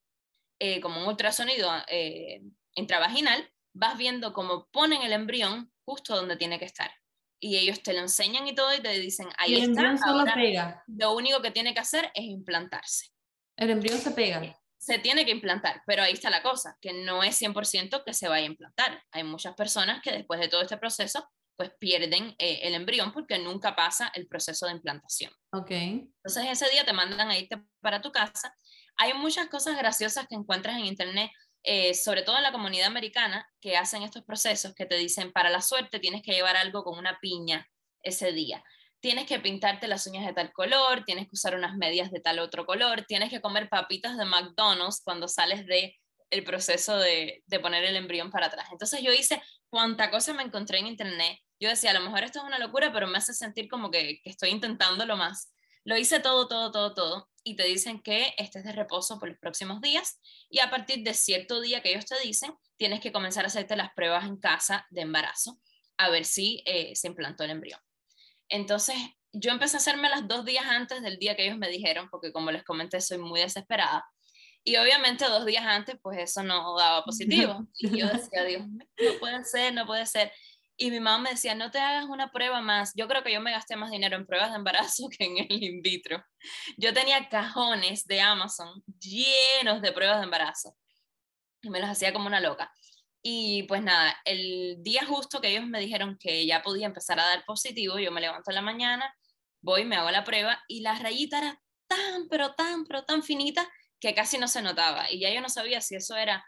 eh, como un ultrasonido eh, intravaginal, vas viendo cómo ponen el embrión justo donde tiene que estar. Y ellos te lo enseñan y todo y te dicen, ahí el está. Embrión solo pega. Lo único que tiene que hacer es implantarse. El embrión se pega se tiene que implantar, pero ahí está la cosa, que no es 100% que se vaya a implantar. Hay muchas personas que después de todo este proceso, pues pierden eh, el embrión porque nunca pasa el proceso de implantación. Ok. Entonces ese día te mandan a irte para tu casa. Hay muchas cosas graciosas que encuentras en internet, eh, sobre todo en la comunidad americana, que hacen estos procesos que te dicen, para la suerte tienes que llevar algo con una piña ese día tienes que pintarte las uñas de tal color, tienes que usar unas medias de tal otro color, tienes que comer papitas de McDonald's cuando sales de el proceso de, de poner el embrión para atrás. Entonces yo hice cuánta cosa me encontré en internet. Yo decía, a lo mejor esto es una locura, pero me hace sentir como que, que estoy intentándolo más. Lo hice todo, todo, todo, todo. Y te dicen que estés de reposo por los próximos días. Y a partir de cierto día que ellos te dicen, tienes que comenzar a hacerte las pruebas en casa de embarazo, a ver si eh, se implantó el embrión. Entonces, yo empecé a hacerme las dos días antes del día que ellos me dijeron, porque como les comenté, soy muy desesperada. Y obviamente dos días antes, pues eso no daba positivo. Y yo decía, Dios no puede ser, no puede ser. Y mi mamá me decía, no te hagas una prueba más. Yo creo que yo me gasté más dinero en pruebas de embarazo que en el in vitro. Yo tenía cajones de Amazon llenos de pruebas de embarazo. Y me los hacía como una loca. Y pues nada, el día justo que ellos me dijeron que ya podía empezar a dar positivo, yo me levanto en la mañana, voy, me hago la prueba y la rayita era tan, pero tan, pero tan finita que casi no se notaba. Y ya yo no sabía si eso era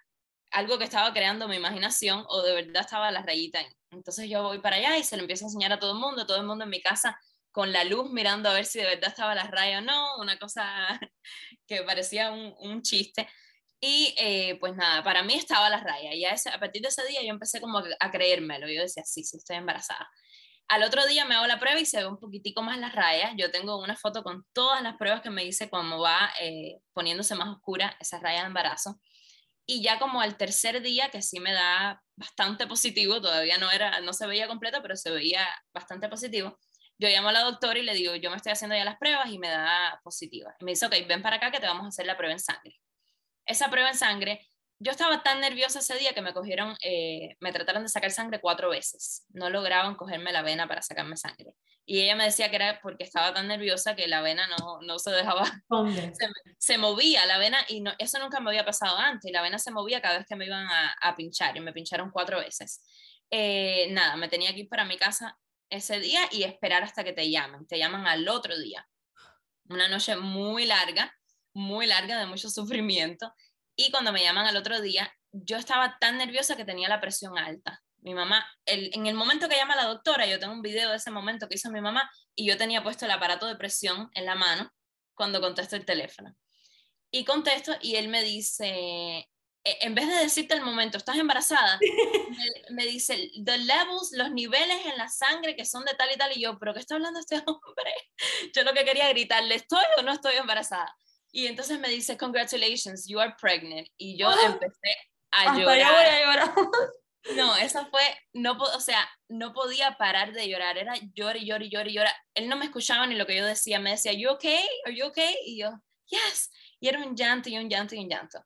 algo que estaba creando mi imaginación o de verdad estaba la rayita. Entonces yo voy para allá y se lo empiezo a enseñar a todo el mundo, todo el mundo en mi casa con la luz mirando a ver si de verdad estaba la raya o no, una cosa que parecía un, un chiste. Y eh, pues nada, para mí estaba la raya. Y a, a partir de ese día yo empecé como a creérmelo. Yo decía, sí, sí, estoy embarazada. Al otro día me hago la prueba y se ve un poquitico más las rayas. Yo tengo una foto con todas las pruebas que me hice cuando va eh, poniéndose más oscura esa raya de embarazo. Y ya como al tercer día, que sí me da bastante positivo, todavía no, era, no se veía completo, pero se veía bastante positivo, yo llamo a la doctora y le digo, yo me estoy haciendo ya las pruebas y me da positiva. Y me dice, ok, ven para acá que te vamos a hacer la prueba en sangre esa prueba en sangre, yo estaba tan nerviosa ese día que me cogieron, eh, me trataron de sacar sangre cuatro veces. No lograban cogerme la vena para sacarme sangre. Y ella me decía que era porque estaba tan nerviosa que la vena no, no se dejaba. Se, se, movía la vena y no, eso nunca me había pasado antes. La vena se movía cada vez que me iban a, a pinchar y me pincharon cuatro veces. Eh, nada, me tenía que ir para mi casa ese día y esperar hasta que te llamen. Te llaman al otro día. Una noche muy larga muy larga, de mucho sufrimiento. Y cuando me llaman al otro día, yo estaba tan nerviosa que tenía la presión alta. Mi mamá, en el momento que llama la doctora, yo tengo un video de ese momento que hizo mi mamá y yo tenía puesto el aparato de presión en la mano cuando contesto el teléfono. Y contesto y él me dice, e, en vez de decirte el momento, estás embarazada, me, me, dice, the levels, los niveles en la sangre que son de tal y tal, y yo, pero ¿qué está hablando este hombre? Yo lo que quería gritarle, ¿estoy o no estoy embarazada? Y entonces me dice, congratulations, you are pregnant. Y yo ¡Ah! empecé a Hasta llorar. yo voy a llorar. No, eso fue, no, o sea, no podía parar de llorar, era llor y llor y llor y llorar. Él no me escuchaba ni lo que yo decía, me decía, you okay? Are you okay? Y yo, yes. Y era un llanto y un llanto y un llanto.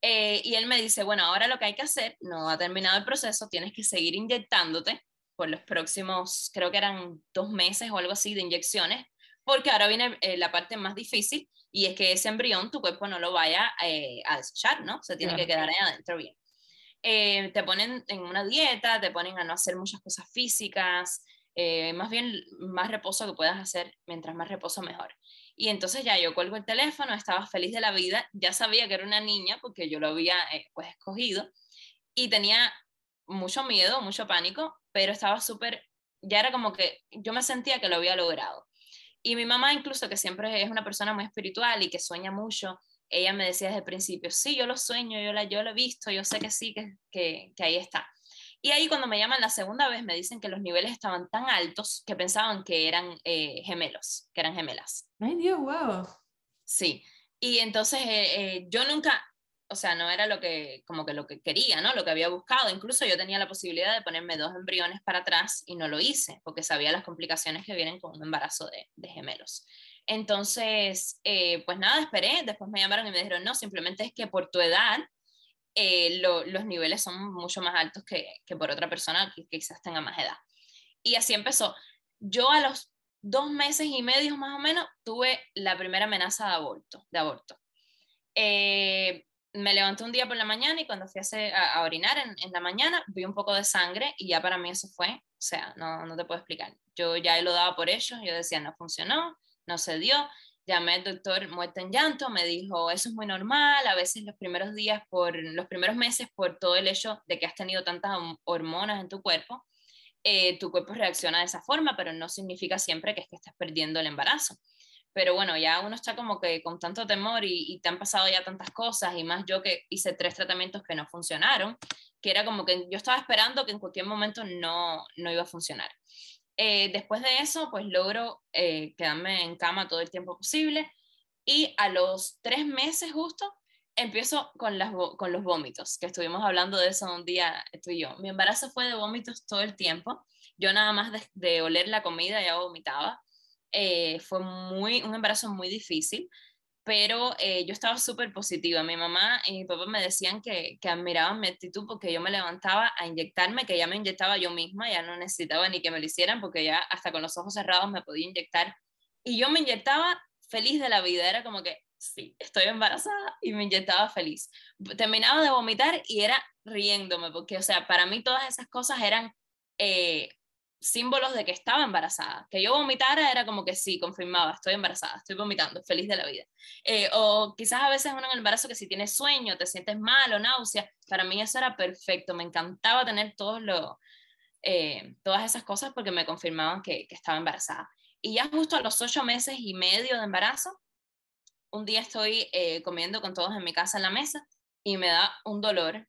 Eh, y él me dice, bueno, ahora lo que hay que hacer, no ha terminado el proceso, tienes que seguir inyectándote por los próximos, creo que eran dos meses o algo así de inyecciones, porque ahora viene eh, la parte más difícil y es que ese embrión tu cuerpo no lo vaya eh, a desechar, ¿no? Se tiene Claro. que quedar ahí adentro bien. Eh, te ponen en una dieta, te ponen a no hacer muchas cosas físicas, eh, más bien más reposo que puedas hacer, mientras más reposo mejor. Y entonces ya yo cuelgo el teléfono, estaba feliz de la vida, ya sabía que era una niña porque yo lo había eh, pues escogido y tenía mucho miedo, mucho pánico, pero estaba súper, ya era como que yo me sentía que lo había logrado. Y mi mamá incluso, que siempre es una persona muy espiritual y que sueña mucho, ella me decía desde el principio, sí, yo lo sueño, yo, la, yo lo he visto, yo sé que sí, que, que, que ahí está. Y ahí cuando me llaman la segunda vez me dicen que los niveles estaban tan altos que pensaban que eran eh, gemelos, que eran gemelas. Ay, Dios, wow. Sí. Y entonces eh, eh, yo nunca, o sea, no era lo que, como que lo que quería, ¿no? Lo que había buscado. Incluso yo tenía la posibilidad de ponerme dos embriones para atrás y no lo hice porque sabía las complicaciones que vienen con un embarazo de, de gemelos. Entonces, eh, pues nada, esperé. Después me llamaron y me dijeron, no, simplemente es que por tu edad eh, lo, los niveles son mucho más altos que, que por otra persona que, quizás tenga más edad. Y así empezó. Yo a los dos meses y medio más o menos tuve la primera amenaza de aborto. De aborto. Eh, me levanté un día por la mañana y cuando fui a, orinar en, la mañana vi un poco de sangre y ya para mí eso fue, o sea, no, no te puedo explicar. Yo ya lo daba por hecho, yo decía, no funcionó, no se dio. Llamé al doctor muerto en llanto, me dijo, eso es muy normal, a veces los primeros días, por los primeros meses, por todo el hecho de que has tenido tantas hormonas en tu cuerpo, eh, tu cuerpo reacciona de esa forma, pero no significa siempre que es que estás perdiendo el embarazo. Pero bueno, ya uno está como que con tanto temor y, te han pasado ya tantas cosas, y más yo que hice tres tratamientos que no funcionaron, que era como que yo estaba esperando que en cualquier momento no, no iba a funcionar. Eh, después de eso, pues logro eh, quedarme en cama todo el tiempo posible y a los tres meses justo empiezo con, las, con los vómitos, que estuvimos hablando de eso un día tú y yo. Mi embarazo fue de vómitos todo el tiempo. Yo nada más de oler la comida ya vomitaba. Eh, fue muy, un embarazo muy difícil, pero eh, yo estaba súper positiva. Mi mamá y mi papá me decían que, que admiraban mi actitud porque yo me levantaba a inyectarme, que ya me inyectaba yo misma, ya no necesitaba ni que me lo hicieran porque ya hasta con los ojos cerrados me podía inyectar. Y yo me inyectaba feliz de la vida, era como que, sí, estoy embarazada y me inyectaba feliz. Terminaba de vomitar y era riéndome, porque, o sea, para mí todas esas cosas eran eh, símbolos de que estaba embarazada. Que yo vomitara era como que sí, confirmaba, estoy embarazada, estoy vomitando, feliz de la vida. Eh, o quizás a veces uno en el embarazo que si tienes sueño, te sientes mal o náusea, para mí eso era perfecto, me encantaba tener todos los, eh, todas esas cosas porque me confirmaban que, que estaba embarazada. Y ya justo a los ocho meses y medio de embarazo, un día estoy eh, comiendo con todos en mi casa en la mesa y me da un dolor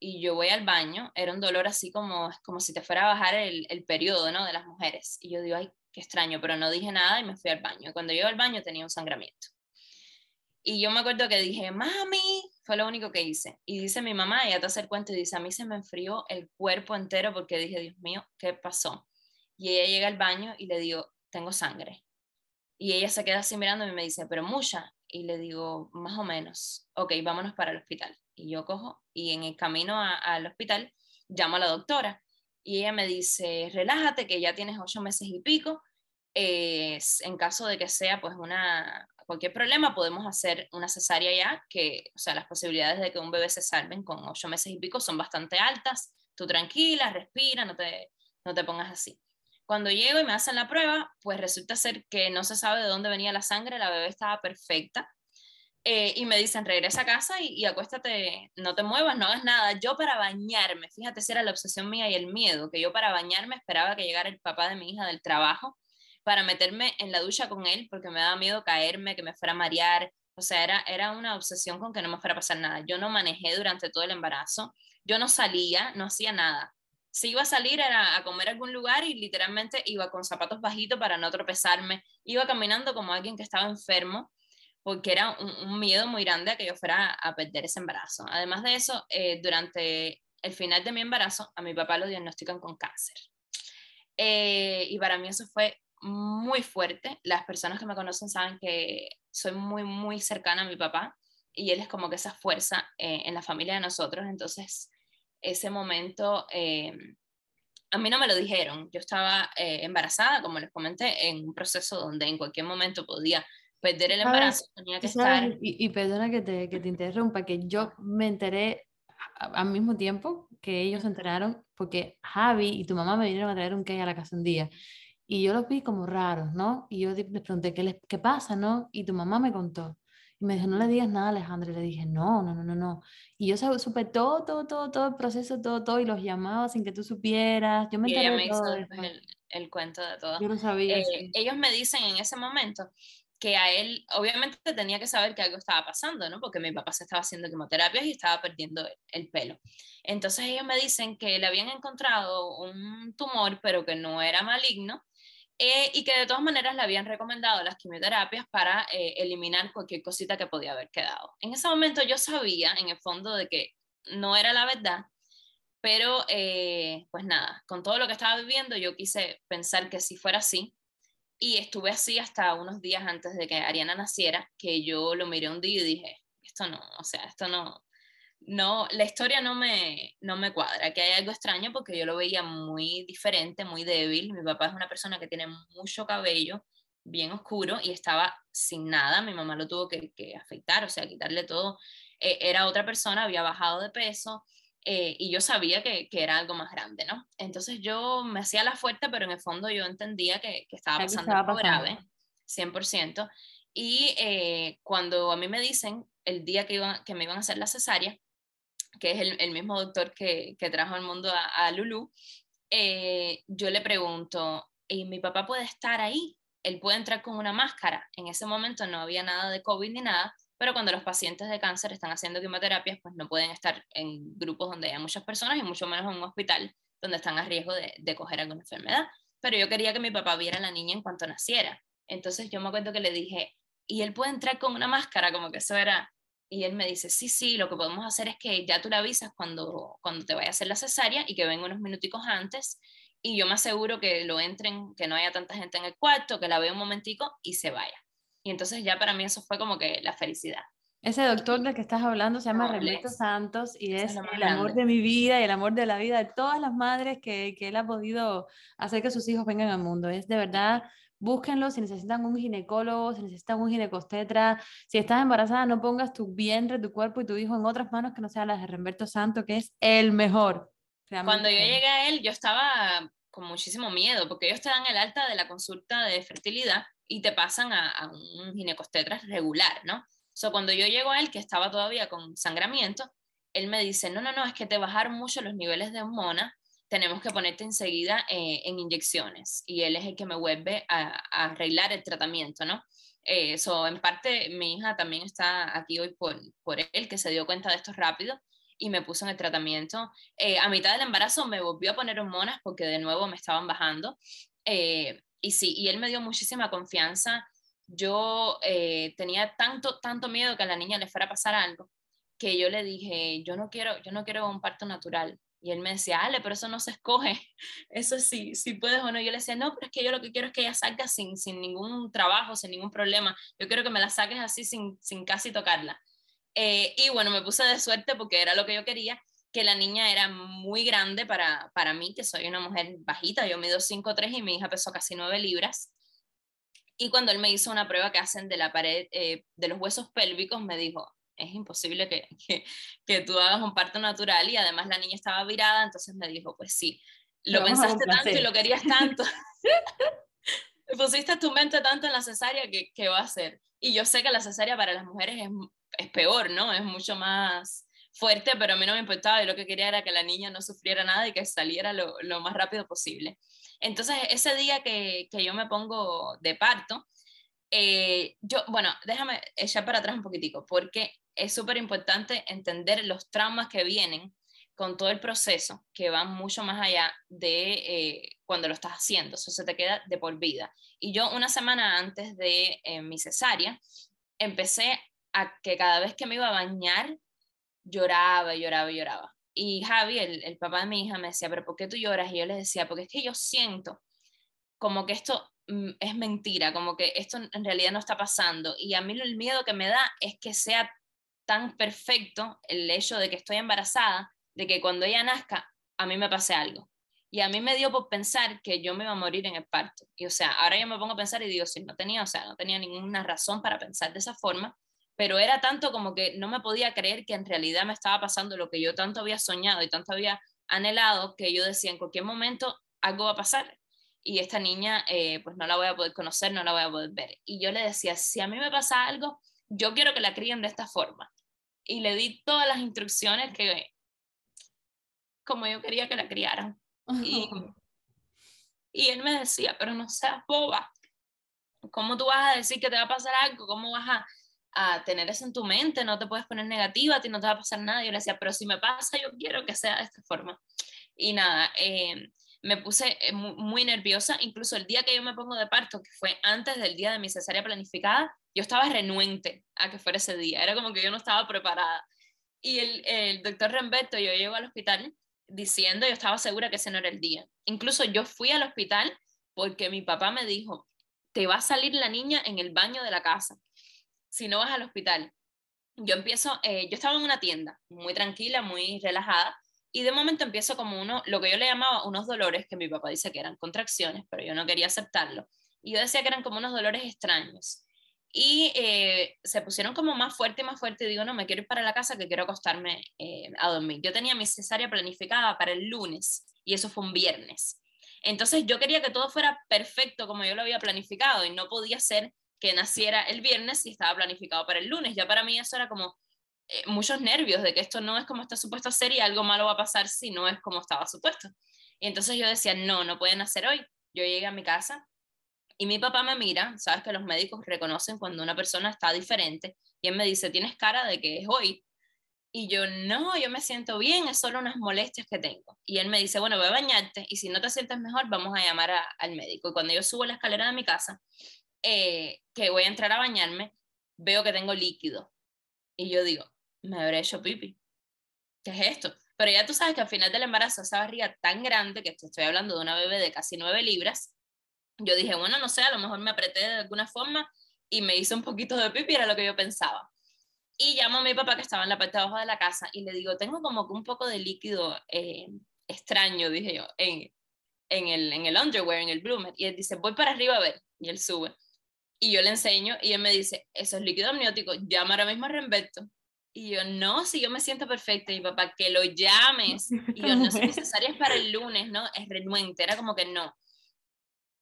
y yo voy al baño, era un dolor así como, como si te fuera a bajar el, el periodo ¿no? de las mujeres. Y yo digo, ay, qué extraño, pero no dije nada y me fui al baño. Cuando llego al baño tenía un sangramiento. Y yo me acuerdo que dije, mami, fue lo único que hice. Y dice mi mamá, ella te hace el cuento y dice, a mí se me enfrió el cuerpo entero porque dije, Dios mío, ¿qué pasó? Y ella llega al baño y le digo, tengo sangre. Y ella se queda así mirándome y me dice, pero mucha. Y le digo, más o menos, ok, vámonos para el hospital. Y yo cojo y en el camino al hospital llamo a la doctora y ella me dice, relájate que ya tienes ocho meses y pico. eh, en caso de que sea pues una, cualquier problema, podemos hacer una cesárea ya, que, o sea, las posibilidades de que un bebé se salven con ocho meses y pico son bastante altas. Tú tranquila, respira, no te, no te pongas así. Cuando llego y me hacen la prueba, pues resulta ser que no se sabe de dónde venía la sangre, la bebé estaba perfecta. Eh, y me dicen, regresa a casa y, y acuéstate, no te muevas, no hagas nada. Yo para bañarme, fíjate si era la obsesión mía y el miedo, que yo para bañarme esperaba que llegara el papá de mi hija del trabajo para meterme en la ducha con él, porque me daba miedo caerme, que me fuera a marear. O sea, era, era una obsesión con que no me fuera a pasar nada. Yo no manejé durante todo el embarazo, yo no salía, no hacía nada. Si iba a salir era a comer a algún lugar y literalmente iba con zapatos bajitos para no tropezarme, iba caminando como alguien que estaba enfermo, porque era un, miedo muy grande a que yo fuera a perder ese embarazo. Además de eso, eh, durante el final de mi embarazo, a mi papá lo diagnostican con cáncer. Eh, y para mí eso fue muy fuerte. Las personas que me conocen saben que soy muy, muy cercana a mi papá y él es como que esa fuerza eh, en la familia de nosotros. Entonces, ese momento, a mí no me lo dijeron. Yo estaba embarazada, como les comenté, en un proceso donde en cualquier momento podía perder el embarazo, tenía que estar... Y, perdona que te, que te, interrumpa, que yo me enteré al mismo tiempo que ellos se enteraron, porque Javi y tu mamá me vinieron a traer un cake a la casa un día. Y yo los vi como raros, ¿no? Y yo les pregunté, ¿qué, les, qué pasa, no? Y tu mamá me contó. Y me dijo, no le digas nada a Alejandro. Y le dije, no, no, no, no, no. Y yo supe todo, todo, todo, todo el proceso, todo, todo, y los llamaba sin que tú supieras. Yo me enteré de todo. el, el, cuento de todo. Yo no sabía. Eh, ellos me dicen en ese momento que a él, obviamente tenía que saber que algo estaba pasando, ¿no? Porque mi papá se estaba haciendo quimioterapias y estaba perdiendo el pelo. Entonces ellos me dicen que le habían encontrado un tumor, pero que no era maligno, eh, y que de todas maneras le habían recomendado las quimioterapias para eh, eliminar cualquier cosita que podía haber quedado. En ese momento yo sabía, en el fondo, de que no era la verdad, pero eh, pues nada, con todo lo que estaba viviendo, yo quise pensar que si fuera así, y estuve así hasta unos días antes de que Ariana naciera, que yo lo miré un día y dije, esto no, o sea, esto no, no, la historia no me, no me cuadra, que hay algo extraño porque yo lo veía muy diferente, muy débil. Mi papá es una persona que tiene mucho cabello, bien oscuro, y estaba sin nada. Mi mamá lo tuvo que, que afeitar, o sea, quitarle todo. Eh, era otra persona, había bajado de peso, eh, y yo sabía que, que, era algo más grande, ¿no? Entonces yo me hacía la fuerte, pero en el fondo yo entendía que, que estaba pasando algo grave, 100%. Y eh, cuando a mí me dicen el día que, iba, que me iban a hacer la cesárea, que es el, el mismo doctor que, que, trajo al mundo a, a Lulu, eh, yo le pregunto, ¿y mi papá puede estar ahí? Él puede entrar con una máscara. En ese momento no había nada de COVID ni nada, pero cuando los pacientes de cáncer están haciendo quimioterapias, pues no pueden estar en grupos donde haya muchas personas y mucho menos en un hospital donde están a riesgo de, coger alguna enfermedad. Pero yo quería que mi papá viera a la niña en cuanto naciera. Entonces yo me acuerdo que le dije, ¿y él puede entrar con una máscara? Como que eso era... Y él me dice, sí, sí, lo que podemos hacer es que ya tú le avisas cuando, cuando te vaya a hacer la cesárea y que venga unos minuticos antes y yo me aseguro que lo entren, que no haya tanta gente en el cuarto, que la vea un momentico y se vaya. Y entonces ya para mí eso fue como que la felicidad. Ese doctor del que estás hablando se llama Rebeto Santos y es, el amor de mi vida y el amor de la vida de todas las madres que, que él ha podido hacer que sus hijos vengan al mundo. Es de verdad búsquenlo si necesitan un ginecólogo, si necesitan un ginecostetra, si estás embarazada, no pongas tu vientre, tu cuerpo y tu hijo en otras manos que no sean las de Remberto Santos, que es el mejor. Cuando yo llegué a él, yo estaba con muchísimo miedo, porque ellos te dan el alta de la consulta de fertilidad y te pasan a, un ginecostetra regular, ¿no? So, cuando yo llego a él, que estaba todavía con sangramiento, él me dice, no, no, no, es que te bajaron mucho los niveles de hormona, tenemos que ponerte enseguida eh, en inyecciones. Y él es el que me vuelve a, arreglar el tratamiento, ¿no? Eso, eh, en parte, mi hija también está aquí hoy por, por él, que se dio cuenta de esto rápido y me puso en el tratamiento. Eh, a mitad del embarazo me volvió a poner hormonas porque de nuevo me estaban bajando. Eh, y sí, y él me dio muchísima confianza. Yo eh, tenía tanto, tanto miedo que a la niña le fuera a pasar algo, que yo le dije, yo no quiero, yo no quiero un parto natural. Y él me decía, Ale, pero eso no se escoge, eso sí, si puedes o no. Yo le decía, no, pero es que yo lo que quiero es que ella salga sin, sin ningún trabajo, sin ningún problema. Yo quiero que me la saques así sin, sin casi tocarla. Eh, y bueno, me puse de suerte porque era lo que yo quería que la niña era muy grande para, para mí, que soy una mujer bajita, yo mido 5'3 y mi hija pesó casi 9 libras. Y cuando él me hizo una prueba que hacen de la pared eh, de los huesos pélvicos, me dijo, es imposible que, que, que, tú hagas un parto natural y además la niña estaba virada, entonces me dijo, pues sí, lo pensaste tanto y lo querías tanto. Pusiste tu mente tanto en la cesárea que, que va a ser. Y yo sé que la cesárea para las mujeres es, es peor, ¿no? Es mucho más fuerte, pero a mí no me importaba, y lo que quería era que la niña no sufriera nada y que saliera lo, lo más rápido posible. Entonces, ese día que, que yo me pongo de parto, eh, yo, bueno, déjame echar para atrás un poquitico, porque es súper importante entender los traumas que vienen con todo el proceso, que van mucho más allá de eh, cuando lo estás haciendo, eso se te queda de por vida. Y yo una semana antes de eh, mi cesárea, empecé a que cada vez que me iba a bañar, lloraba, lloraba, lloraba. Y Javi, el, el papá de mi hija, me decía, pero ¿por qué tú lloras? Y yo le decía, porque es que yo siento como que esto mm, es mentira, como que esto en realidad no está pasando. Y a mí el miedo que me da es que sea tan perfecto el hecho de que estoy embarazada, de que cuando ella nazca, a mí me pase algo. Y a mí me dio por pensar que yo me iba a morir en el parto. Y o sea, ahora yo me pongo a pensar y digo, sí, no tenía, o sea, no tenía ninguna razón para pensar de esa forma, pero era tanto como que no me podía creer que en realidad me estaba pasando lo que yo tanto había soñado y tanto había anhelado, que yo decía, en cualquier momento algo va a pasar y esta niña eh, pues no la voy a poder conocer, no la voy a poder ver. Y yo le decía, si a mí me pasa algo, yo quiero que la críen de esta forma. Y le di todas las instrucciones que como yo quería que la criaran. Y, y él me decía, pero no seas boba. ¿Cómo tú vas a decir que te va a pasar algo? ¿Cómo vas a, a tener eso en tu mente? No te puedes poner negativa, a ti no te va a pasar nada. Yo le decía, pero si me pasa, yo quiero que sea de esta forma. Y nada, eh, me puse eh, muy, nerviosa, incluso el día que yo me pongo de parto, que fue antes del día de mi cesárea planificada, yo estaba renuente a que fuera ese día, era como que yo no estaba preparada. Y el, el doctor Remberto, yo llego al hospital diciendo, yo estaba segura que ese no era el día. Incluso yo fui al hospital porque mi papá me dijo, te va a salir la niña en el baño de la casa, si no vas al hospital. Yo empiezo, eh, yo estaba en una tienda, muy tranquila, muy relajada, y de momento empiezo como uno, lo que yo le llamaba unos dolores, que mi papá dice que eran contracciones, pero yo no quería aceptarlo. Y yo decía que eran como unos dolores extraños. Y eh, se pusieron como más fuerte y más fuerte. Y digo, no, me quiero ir para la casa que quiero acostarme eh, a dormir. Yo tenía mi cesárea planificada para el lunes y eso fue un viernes. Entonces yo quería que todo fuera perfecto como yo lo había planificado y no podía ser que naciera el viernes si estaba planificado para el lunes. Ya para mí eso era como, eh, muchos nervios de que esto no es como está supuesto a ser y algo malo va a pasar si no es como estaba supuesto. Y entonces yo decía, no, no pueden hacer hoy. Yo llegué a mi casa y mi papá me mira, sabes que los médicos reconocen cuando una persona está diferente, y él me dice, tienes cara de que es hoy. Y yo, no, yo me siento bien, es solo unas molestias que tengo. Y él me dice, bueno, voy a bañarte y si no te sientes mejor, vamos a llamar al médico. Y cuando yo subo la escalera de mi casa, eh, que voy a entrar a bañarme, veo que tengo líquido. Y yo digo, me habré hecho pipi. ¿Qué es esto? Pero ya tú sabes que al final del embarazo esa barriga tan grande, que estoy hablando de una bebé de casi nueve libras, yo dije, bueno, no sé, a lo mejor me apreté de alguna forma y me hice un poquito de pipi, era lo que yo pensaba. Y llamo a mi papá que estaba en la parte de abajo de la casa y le digo, tengo como un poco de líquido eh, extraño, dije yo, en, en, el, en el underwear, en el bloomer. Y él dice, voy para arriba a ver. Y él sube. Y yo le enseño y él me dice, eso es líquido amniótico, llama ahora mismo a Remberto y yo, no, si yo me siento perfecta, y papá, que lo llames. Y yo, no es necesario para el lunes, ¿no? Es renuente, era como que no.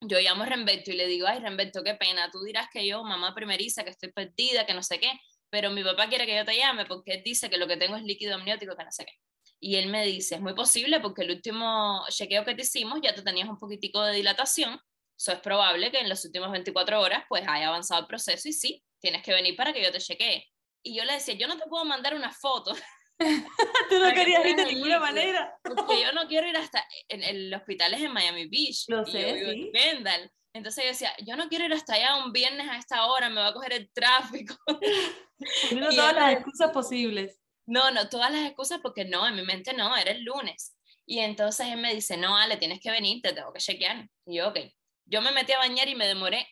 Yo llamo a Remberto y le digo, ay, Remberto, qué pena, tú dirás que yo, mamá primeriza, que estoy perdida, que no sé qué, pero mi papá quiere que yo te llame porque él dice que lo que tengo es líquido amniótico, que no sé qué. Y él me dice, es muy posible porque el último chequeo que te hicimos ya tú tenías un poquitico de dilatación, eso es probable que en las últimas 24 horas pues haya avanzado el proceso y sí, tienes que venir para que yo te chequee y yo le decía, yo no te puedo mandar una foto. Tú no querías ir de ninguna manera. Porque yo no quiero ir hasta, en, el hospital es en Miami Beach. Lo sé, yo sí. Kendall. Entonces yo decía, yo no quiero ir hasta allá un viernes a esta hora, me va a coger el tráfico. No todas las excusas posibles. No, no, todas las excusas porque no, en mi mente no, era el lunes. Y entonces él me dice, no, Ale, tienes que venir, te tengo que chequear. Y yo, ok. Yo me metí a bañar y me demoré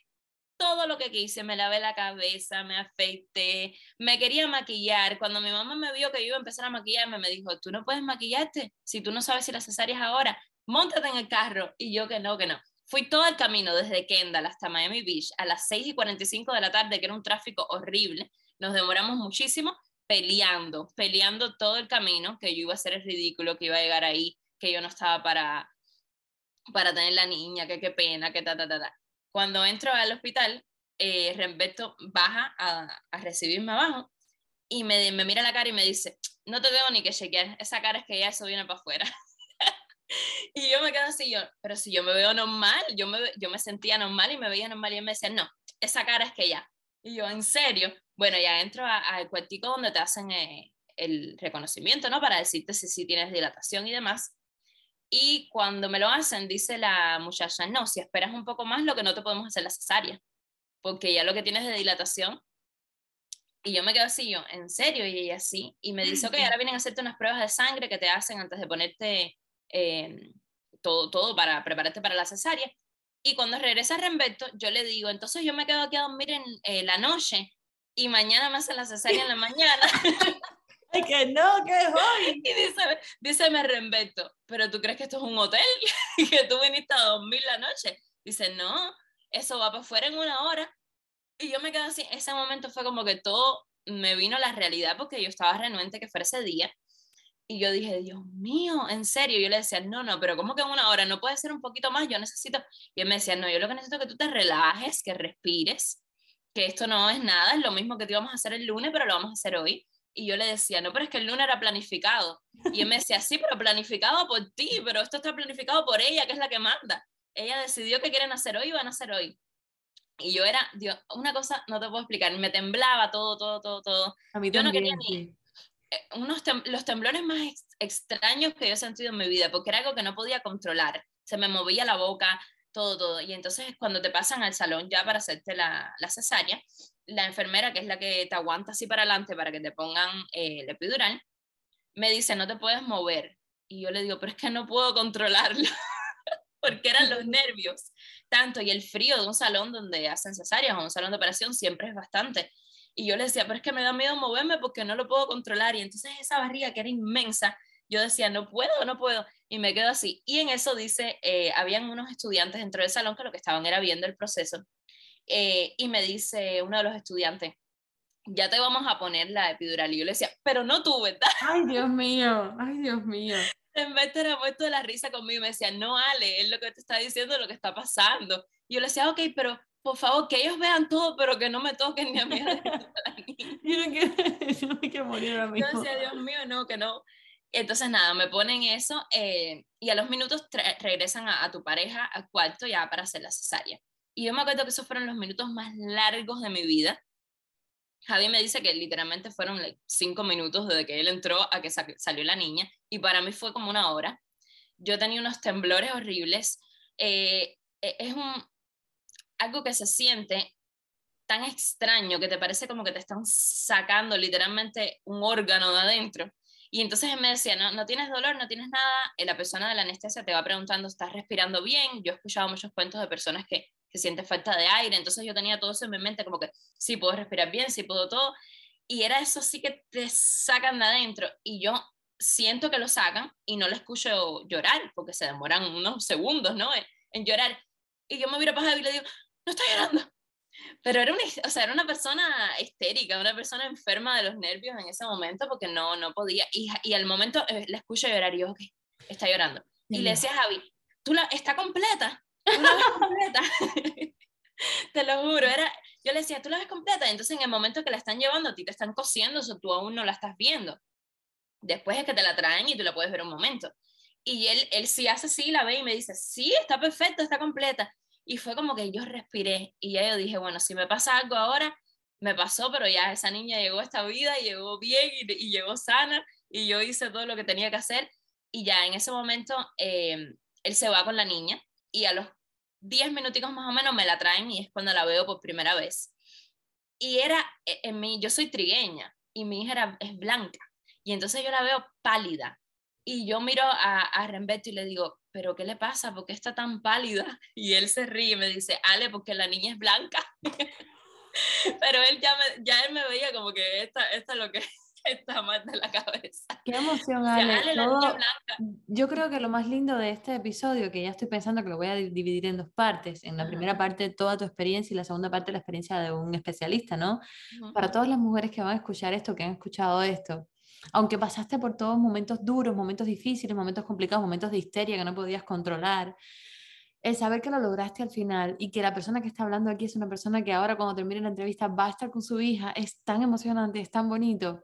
todo lo que quise, me lavé la cabeza, me afeité, me quería maquillar. Cuando mi mamá me vio que yo iba a empezar a maquillarme, me dijo, tú no puedes maquillarte si tú no sabes si la cesárea es ahora, montate en el carro. Y yo que no, que no. Fui todo el camino desde Kendall hasta Miami Beach a las 6 y 45 de la tarde, que era un tráfico horrible. Nos demoramos muchísimo peleando, peleando todo el camino, que yo iba a hacer el ridículo, que iba a llegar ahí, que yo no estaba para, para tener la niña, que qué pena, que ta, ta, ta, ta. Cuando entro al hospital, eh, baja a, a, recibirme abajo y me, me mira la cara y me dice, no te tengo ni que chequear, esa cara es que ya eso viene para afuera. y yo me quedo así, yo, pero si yo me veo normal, yo me, yo me sentía normal y me veía normal y me decía, no, esa cara es que ya. Y yo, ¿en serio? Bueno, ya entro al cuartico donde te hacen eh, el reconocimiento, ¿no? Para decirte si, si tienes dilatación y demás. Y cuando me lo hacen, dice la muchacha, no, si esperas un poco más, lo que no te podemos hacer la cesárea, porque ya lo que tienes de dilatación Y yo me quedo así, yo, ¿en serio? Y ella sí. Y me dice, ok, ahora vienen a hacerte unas pruebas de sangre que te hacen antes de ponerte eh, todo, todo para prepararte para la cesárea. Y cuando regresa Remberto, yo le digo, entonces yo me quedo aquí a dormir en eh, la noche y mañana me hacen la cesárea en la mañana. Que no, que hoy. Y dice, dice me Remberto, pero tú crees que esto es un hotel y que tú viniste a dormir la noche. Dice, no, eso va para afuera en una hora. Y yo me quedo así, ese momento fue como que todo me vino la realidad porque yo estaba renuente que fuera ese día. Y yo dije, Dios mío, en serio. Yo le decía, no, no, pero ¿cómo que en una hora? ¿No puede ser un poquito más? Yo necesito. Y él me decía, no, yo lo que necesito es que tú te relajes, que respires, que esto no es nada, es lo mismo que te íbamos a hacer el lunes, pero lo vamos a hacer hoy. Y yo le decía, no, pero es que el lunes era planificado. Y él me decía, sí, pero planificado por ti, pero esto está planificado por ella, que es la que manda. Ella decidió que quieren hacer hoy y van a hacer hoy. Y yo era, Dios, una cosa no te puedo explicar, me temblaba todo, todo, todo, todo. A mí yo no quería ni, eh, unos tem- los temblores más ex- extraños que yo he sentido en mi vida, porque era algo que no podía controlar. Se me movía la boca, todo, todo. Y entonces cuando te pasan al salón ya para hacerte la, la cesárea, la enfermera, que es la que te aguanta así para adelante para que te pongan eh, el epidural, me dice, no te puedes mover. Y yo le digo, pero es que no puedo controlarlo, porque eran los nervios. Tanto, y el frío de un salón donde hacen cesáreas o un salón de operación siempre es bastante. Y yo le decía, pero es que me da miedo moverme porque no lo puedo controlar. Y entonces esa barriga que era inmensa, yo decía, no puedo, no puedo. Y me quedo así. Y en eso dice, eh, habían unos estudiantes dentro del salón que lo que estaban era viendo el proceso. Eh, y me dice uno de los estudiantes, ya te vamos a poner la epidural. Y yo le decía, pero no tú, ¿verdad? Ay, Dios mío, ay, Dios mío. En vez de era puesto la risa conmigo me decía, no, Ale, es lo que te está diciendo, lo que está pasando. Y yo le decía, ok, pero por favor, que ellos vean todo, pero que no me toquen ni a mí. Yo no quiero, yo no quiero morir ahora Yo mismo. decía, Dios mío, no, que no. Entonces, nada, me ponen eso eh, y a los minutos regresan a, tu pareja al cuarto ya para hacer la cesárea. Y yo me acuerdo que esos fueron los minutos más largos de mi vida. Javi me dice que literalmente fueron cinco minutos desde que él entró a que sa- salió la niña y para mí fue como una hora. Yo tenía unos temblores horribles. Eh, eh, es un, algo que se siente tan extraño que te parece como que te están sacando literalmente un órgano de adentro. Y entonces él me decía, no, no tienes dolor, no tienes nada. Eh, La persona de la anestesia te va preguntando, ¿estás respirando bien? Yo he escuchado muchos cuentos de personas que, que sienten falta de aire. Entonces yo tenía todo eso en mi mente, como que sí puedo respirar bien, sí puedo todo. Y era eso sí que te sacan de adentro. Y yo siento que lo sacan y no lo escucho llorar, porque se demoran unos segundos, ¿no? En, en llorar. Y yo me miro para Javi y le digo, no está llorando. Pero era una, o sea, era una persona histérica, una persona enferma de los nervios en ese momento porque no, no podía. Y, y al momento eh, la escucho llorar y yo, ok, está llorando. Y le decía a Javi, ¿tú la, está completa? ¿Tú la ves completa? te lo juro, era, yo le decía, ¿tú la ves completa? Y entonces en el momento que la están llevando, a ti te están cosiendo, eso tú aún no la estás viendo. Después es que te la traen y tú la puedes ver un momento. Y él, él sí hace así, la ve y me dice, sí, está perfecta, está completa. Y fue como que yo respiré y ya yo dije, bueno, si me pasa algo ahora, me pasó, pero ya esa niña llegó a esta vida, llegó bien y, llegó sana y yo hice todo lo que tenía que hacer. Y ya en ese momento eh, él se va con la niña y a los 10 minuticos más o menos me la traen y es cuando la veo por primera vez. Y era eh, en mí, yo soy trigueña y mi hija es blanca y entonces yo la veo pálida y yo miro a, a Remberto y le digo, ¿pero qué le pasa? ¿Por qué está tan pálida? Y él se ríe y me dice, Ale, porque la niña es blanca. Pero él ya, me, ya él me veía como que esta, esta es lo que está mal de la cabeza. Qué emoción, O sea, Ale. Ale, la Todo- niña es blanca. Yo creo que lo más lindo de este episodio, que ya estoy pensando que lo voy a di- dividir en dos partes, en la Ajá. primera parte toda tu experiencia y la segunda parte la experiencia de un especialista, ¿no? Ujú. Para todas las mujeres que van a escuchar esto, que han escuchado esto, aunque pasaste por todos momentos duros, momentos difíciles, momentos complicados, momentos de histeria que no podías controlar, el saber que lo lograste al final y que la persona que está hablando aquí es una persona que ahora cuando termine la entrevista va a estar con su hija, es tan emocionante, es tan bonito.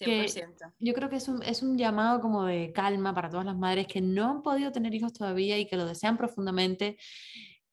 que- 100%. Yo creo que es un, es un llamado como de calma para todas las madres que no han podido tener hijos todavía y que lo desean profundamente,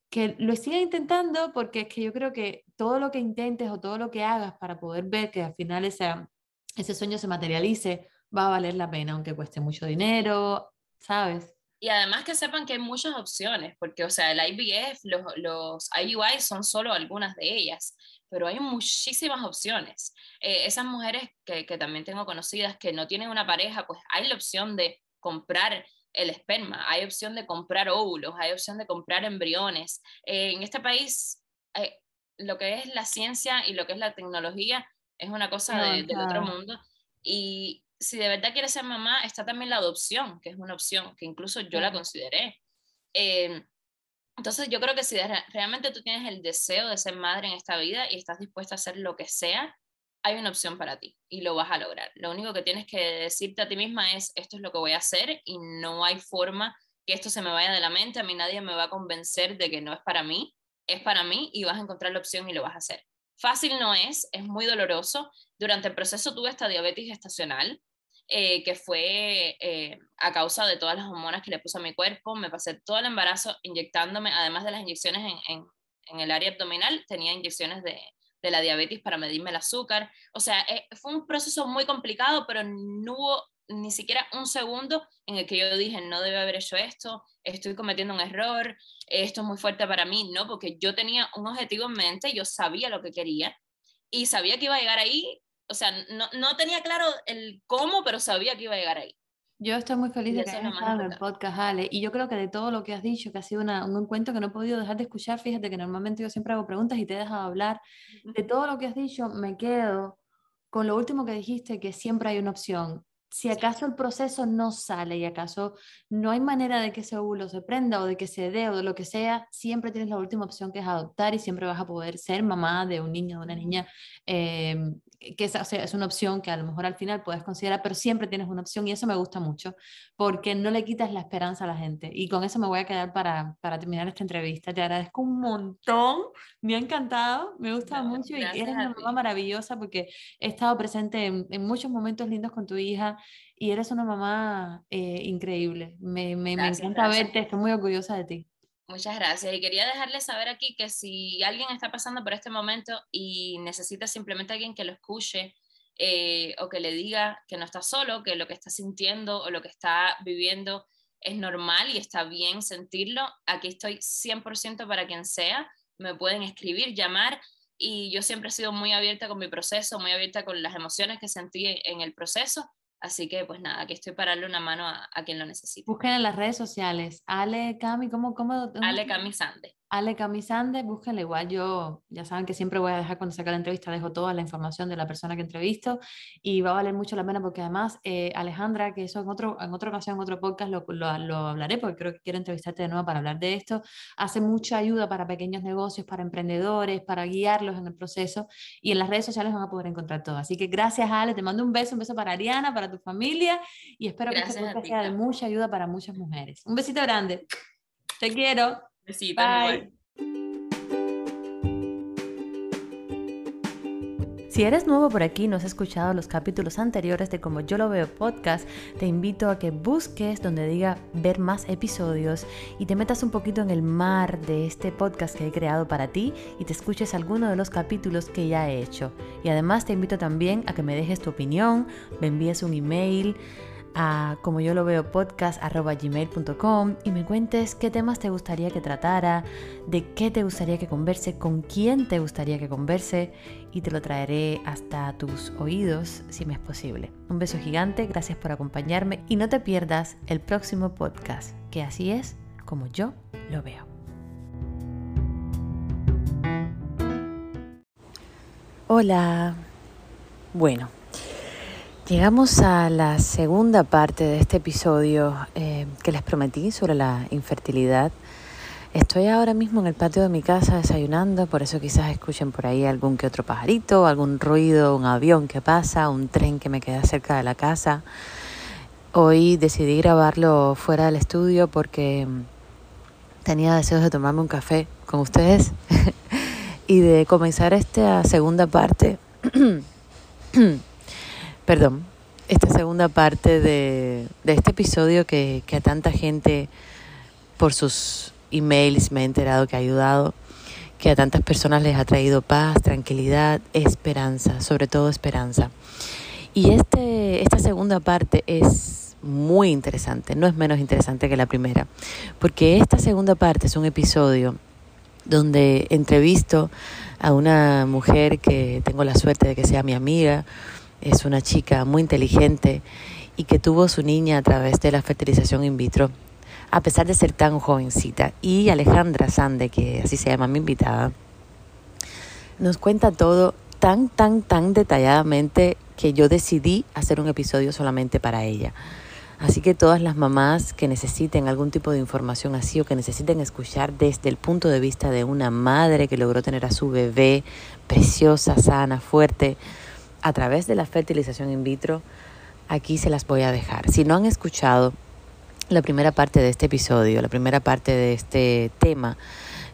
que lo sigan intentando porque es que yo creo que todo lo que intentes o todo lo que hagas para poder ver que al final esa, ese sueño se materialice va a valer la pena, aunque cueste mucho dinero, ¿sabes? Y además que sepan que hay muchas opciones, porque, o sea, el IVF, los, los IUI son solo algunas de ellas, pero hay muchísimas opciones. Eh, esas mujeres que, que también tengo conocidas que no tienen una pareja, pues hay la opción de comprar el esperma, hay opción de comprar óvulos, hay opción de comprar embriones. Eh, en este país, eh, lo que es la ciencia y lo que es la tecnología es una cosa del otro mundo. Y si de verdad quieres ser mamá, está también la adopción, que es una opción, que incluso yo la consideré. Eh, entonces yo creo que si realmente tú tienes el deseo de ser madre en esta vida y estás dispuesta a hacer lo que sea, hay una opción para ti y lo vas a lograr. Lo único que tienes que decirte a ti misma es, esto es lo que voy a hacer y no hay forma que esto se me vaya de la mente, a mí nadie me va a convencer de que no es para mí, es para mí y vas a encontrar la opción y lo vas a hacer. Fácil no es, es muy doloroso. Durante el proceso tuve esta diabetes gestacional, eh, que fue eh, a causa de todas las hormonas que le puse a mi cuerpo. Me pasé todo el embarazo inyectándome, además de las inyecciones en, el área abdominal, tenía inyecciones de, de la diabetes para medirme el azúcar. O sea, eh, fue un proceso muy complicado, pero no hubo ni siquiera un segundo en el que yo dije, no debe haber hecho esto, estoy cometiendo un error, esto es muy fuerte para mí, no, porque yo tenía un objetivo en mente, yo sabía lo que quería y sabía que iba a llegar ahí, o sea, no, no tenía claro el cómo, pero sabía que iba a llegar ahí. Yo estoy muy feliz de que hayas estado en el podcast, Ale. Y yo creo que de todo lo que has dicho, que ha sido una, un encuentro que no he podido dejar de escuchar, fíjate que normalmente yo siempre hago preguntas y te he dejado hablar. De todo lo que has dicho, me quedo con lo último que dijiste, que siempre hay una opción si acaso el proceso no sale y acaso no hay manera de que ese óvulo se prenda o de que se dé o de lo que sea, siempre tienes la última opción que es adoptar y siempre vas a poder ser mamá de un niño o de una niña, em, que es, o sea, es una opción que a lo mejor al final puedes considerar, pero siempre tienes una opción y eso me gusta mucho porque no le quitas la esperanza a la gente. Y con eso me voy a quedar para, para terminar esta entrevista. Te agradezco un montón, me ha encantado, me gusta mucho y eres una mamá maravillosa porque he estado presente en, en muchos momentos lindos con tu hija y eres una mamá eh, increíble. Me, me, me encanta verte, estoy muy orgullosa de ti. Muchas gracias. Y quería dejarles saber aquí que si alguien está pasando por este momento y necesita simplemente alguien que lo escuche eh, o que le diga que no está solo, que lo que está sintiendo o lo que está viviendo es normal y está bien sentirlo, aquí estoy 100% para quien sea. Me pueden escribir, llamar y yo siempre he sido muy abierta con mi proceso, muy abierta con las emociones que sentí en el proceso Así que, pues nada, aquí estoy para darle una mano a, quien lo necesite. Busquen en las redes sociales. Ale Cami, ¿cómo? cómo Ale Cami Sande. Ale Camisande, búsquenla igual. Yo, ya saben que siempre voy a dejar cuando saca la entrevista, dejo toda la información de la persona que entrevisto y va a valer mucho la pena porque además eh, Alejandra, que eso en, otro, en otra ocasión, en otro podcast lo, lo, lo, hablaré porque creo que quiero entrevistarte de nuevo para hablar de esto, hace mucha ayuda para pequeños negocios, para emprendedores, para guiarlos en el proceso y en las redes sociales van a poder encontrar todo. Así que gracias Ale, te mando un beso, un beso para Ariana, para tu familia y espero que este podcast sea de mucha ayuda para muchas mujeres. Un besito grande. Te quiero. Si eres nuevo por aquí y no has escuchado los capítulos anteriores de Como Yo Lo Veo podcast, te invito a que busques donde diga ver más episodios y te metas un poquito en el mar de este podcast que he creado para ti y te escuches alguno de los capítulos que ya he hecho. Y además te invito también a que me dejes tu opinión, me envíes un email a como yo lo veo podcast gmail.com y me cuentes qué temas te gustaría que tratara, de qué te gustaría que converse, con quién te gustaría que converse y te lo traeré hasta tus oídos si me es posible. Un beso gigante, gracias por acompañarme y no te pierdas el próximo podcast, que así es como yo lo veo. Hola. Bueno, Llegamos a la segunda parte de este episodio eh, que les prometí sobre la infertilidad. Estoy ahora mismo en el patio de mi casa desayunando, por eso quizás escuchen por ahí algún que otro pajarito, algún ruido, un avión que pasa, un tren que me queda cerca de la casa. Hoy decidí grabarlo fuera del estudio porque tenía deseos de tomarme un café con ustedes y de comenzar esta segunda parte perdón, esta segunda parte de, este episodio que, a tanta gente por sus emails me he enterado que ha ayudado, que a tantas personas les ha traído paz, tranquilidad, esperanza, sobre todo esperanza. Y este, esta segunda parte es muy interesante, no es menos interesante que la primera, porque esta segunda parte es un episodio donde entrevisto a una mujer que tengo la suerte de que sea mi amiga, es una chica muy inteligente y que tuvo su niña a través de la fertilización in vitro, a pesar de ser tan jovencita. Y Alejandra Sande, que así se llama mi invitada, nos cuenta todo tan, tan, tan detalladamente que yo decidí hacer un episodio solamente para ella. Así que todas las mamás que necesiten algún tipo de información así o que necesiten escuchar desde el punto de vista de una madre que logró tener a su bebé preciosa, sana, fuerte, a través de la fertilización in vitro, aquí se las voy a dejar. Si no han escuchado la primera parte de este episodio, la primera parte de este tema,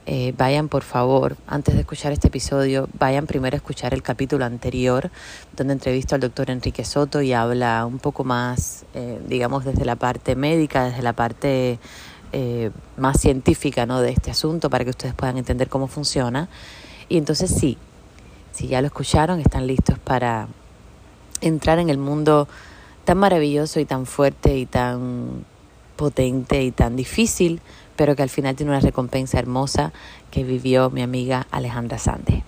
eh, vayan por favor, antes de escuchar este episodio, vayan primero a escuchar el capítulo anterior, donde entrevisto al doctor Enrique Soto y habla un poco más, eh, digamos, desde la parte médica, desde la parte eh, más científica ¿no? de este asunto, para que ustedes puedan entender cómo funciona. Y entonces sí, si ya lo escucharon, están listos para entrar en el mundo tan maravilloso y tan fuerte y tan potente y tan difícil pero que al final tiene una recompensa hermosa que vivió mi amiga Alejandra Sande.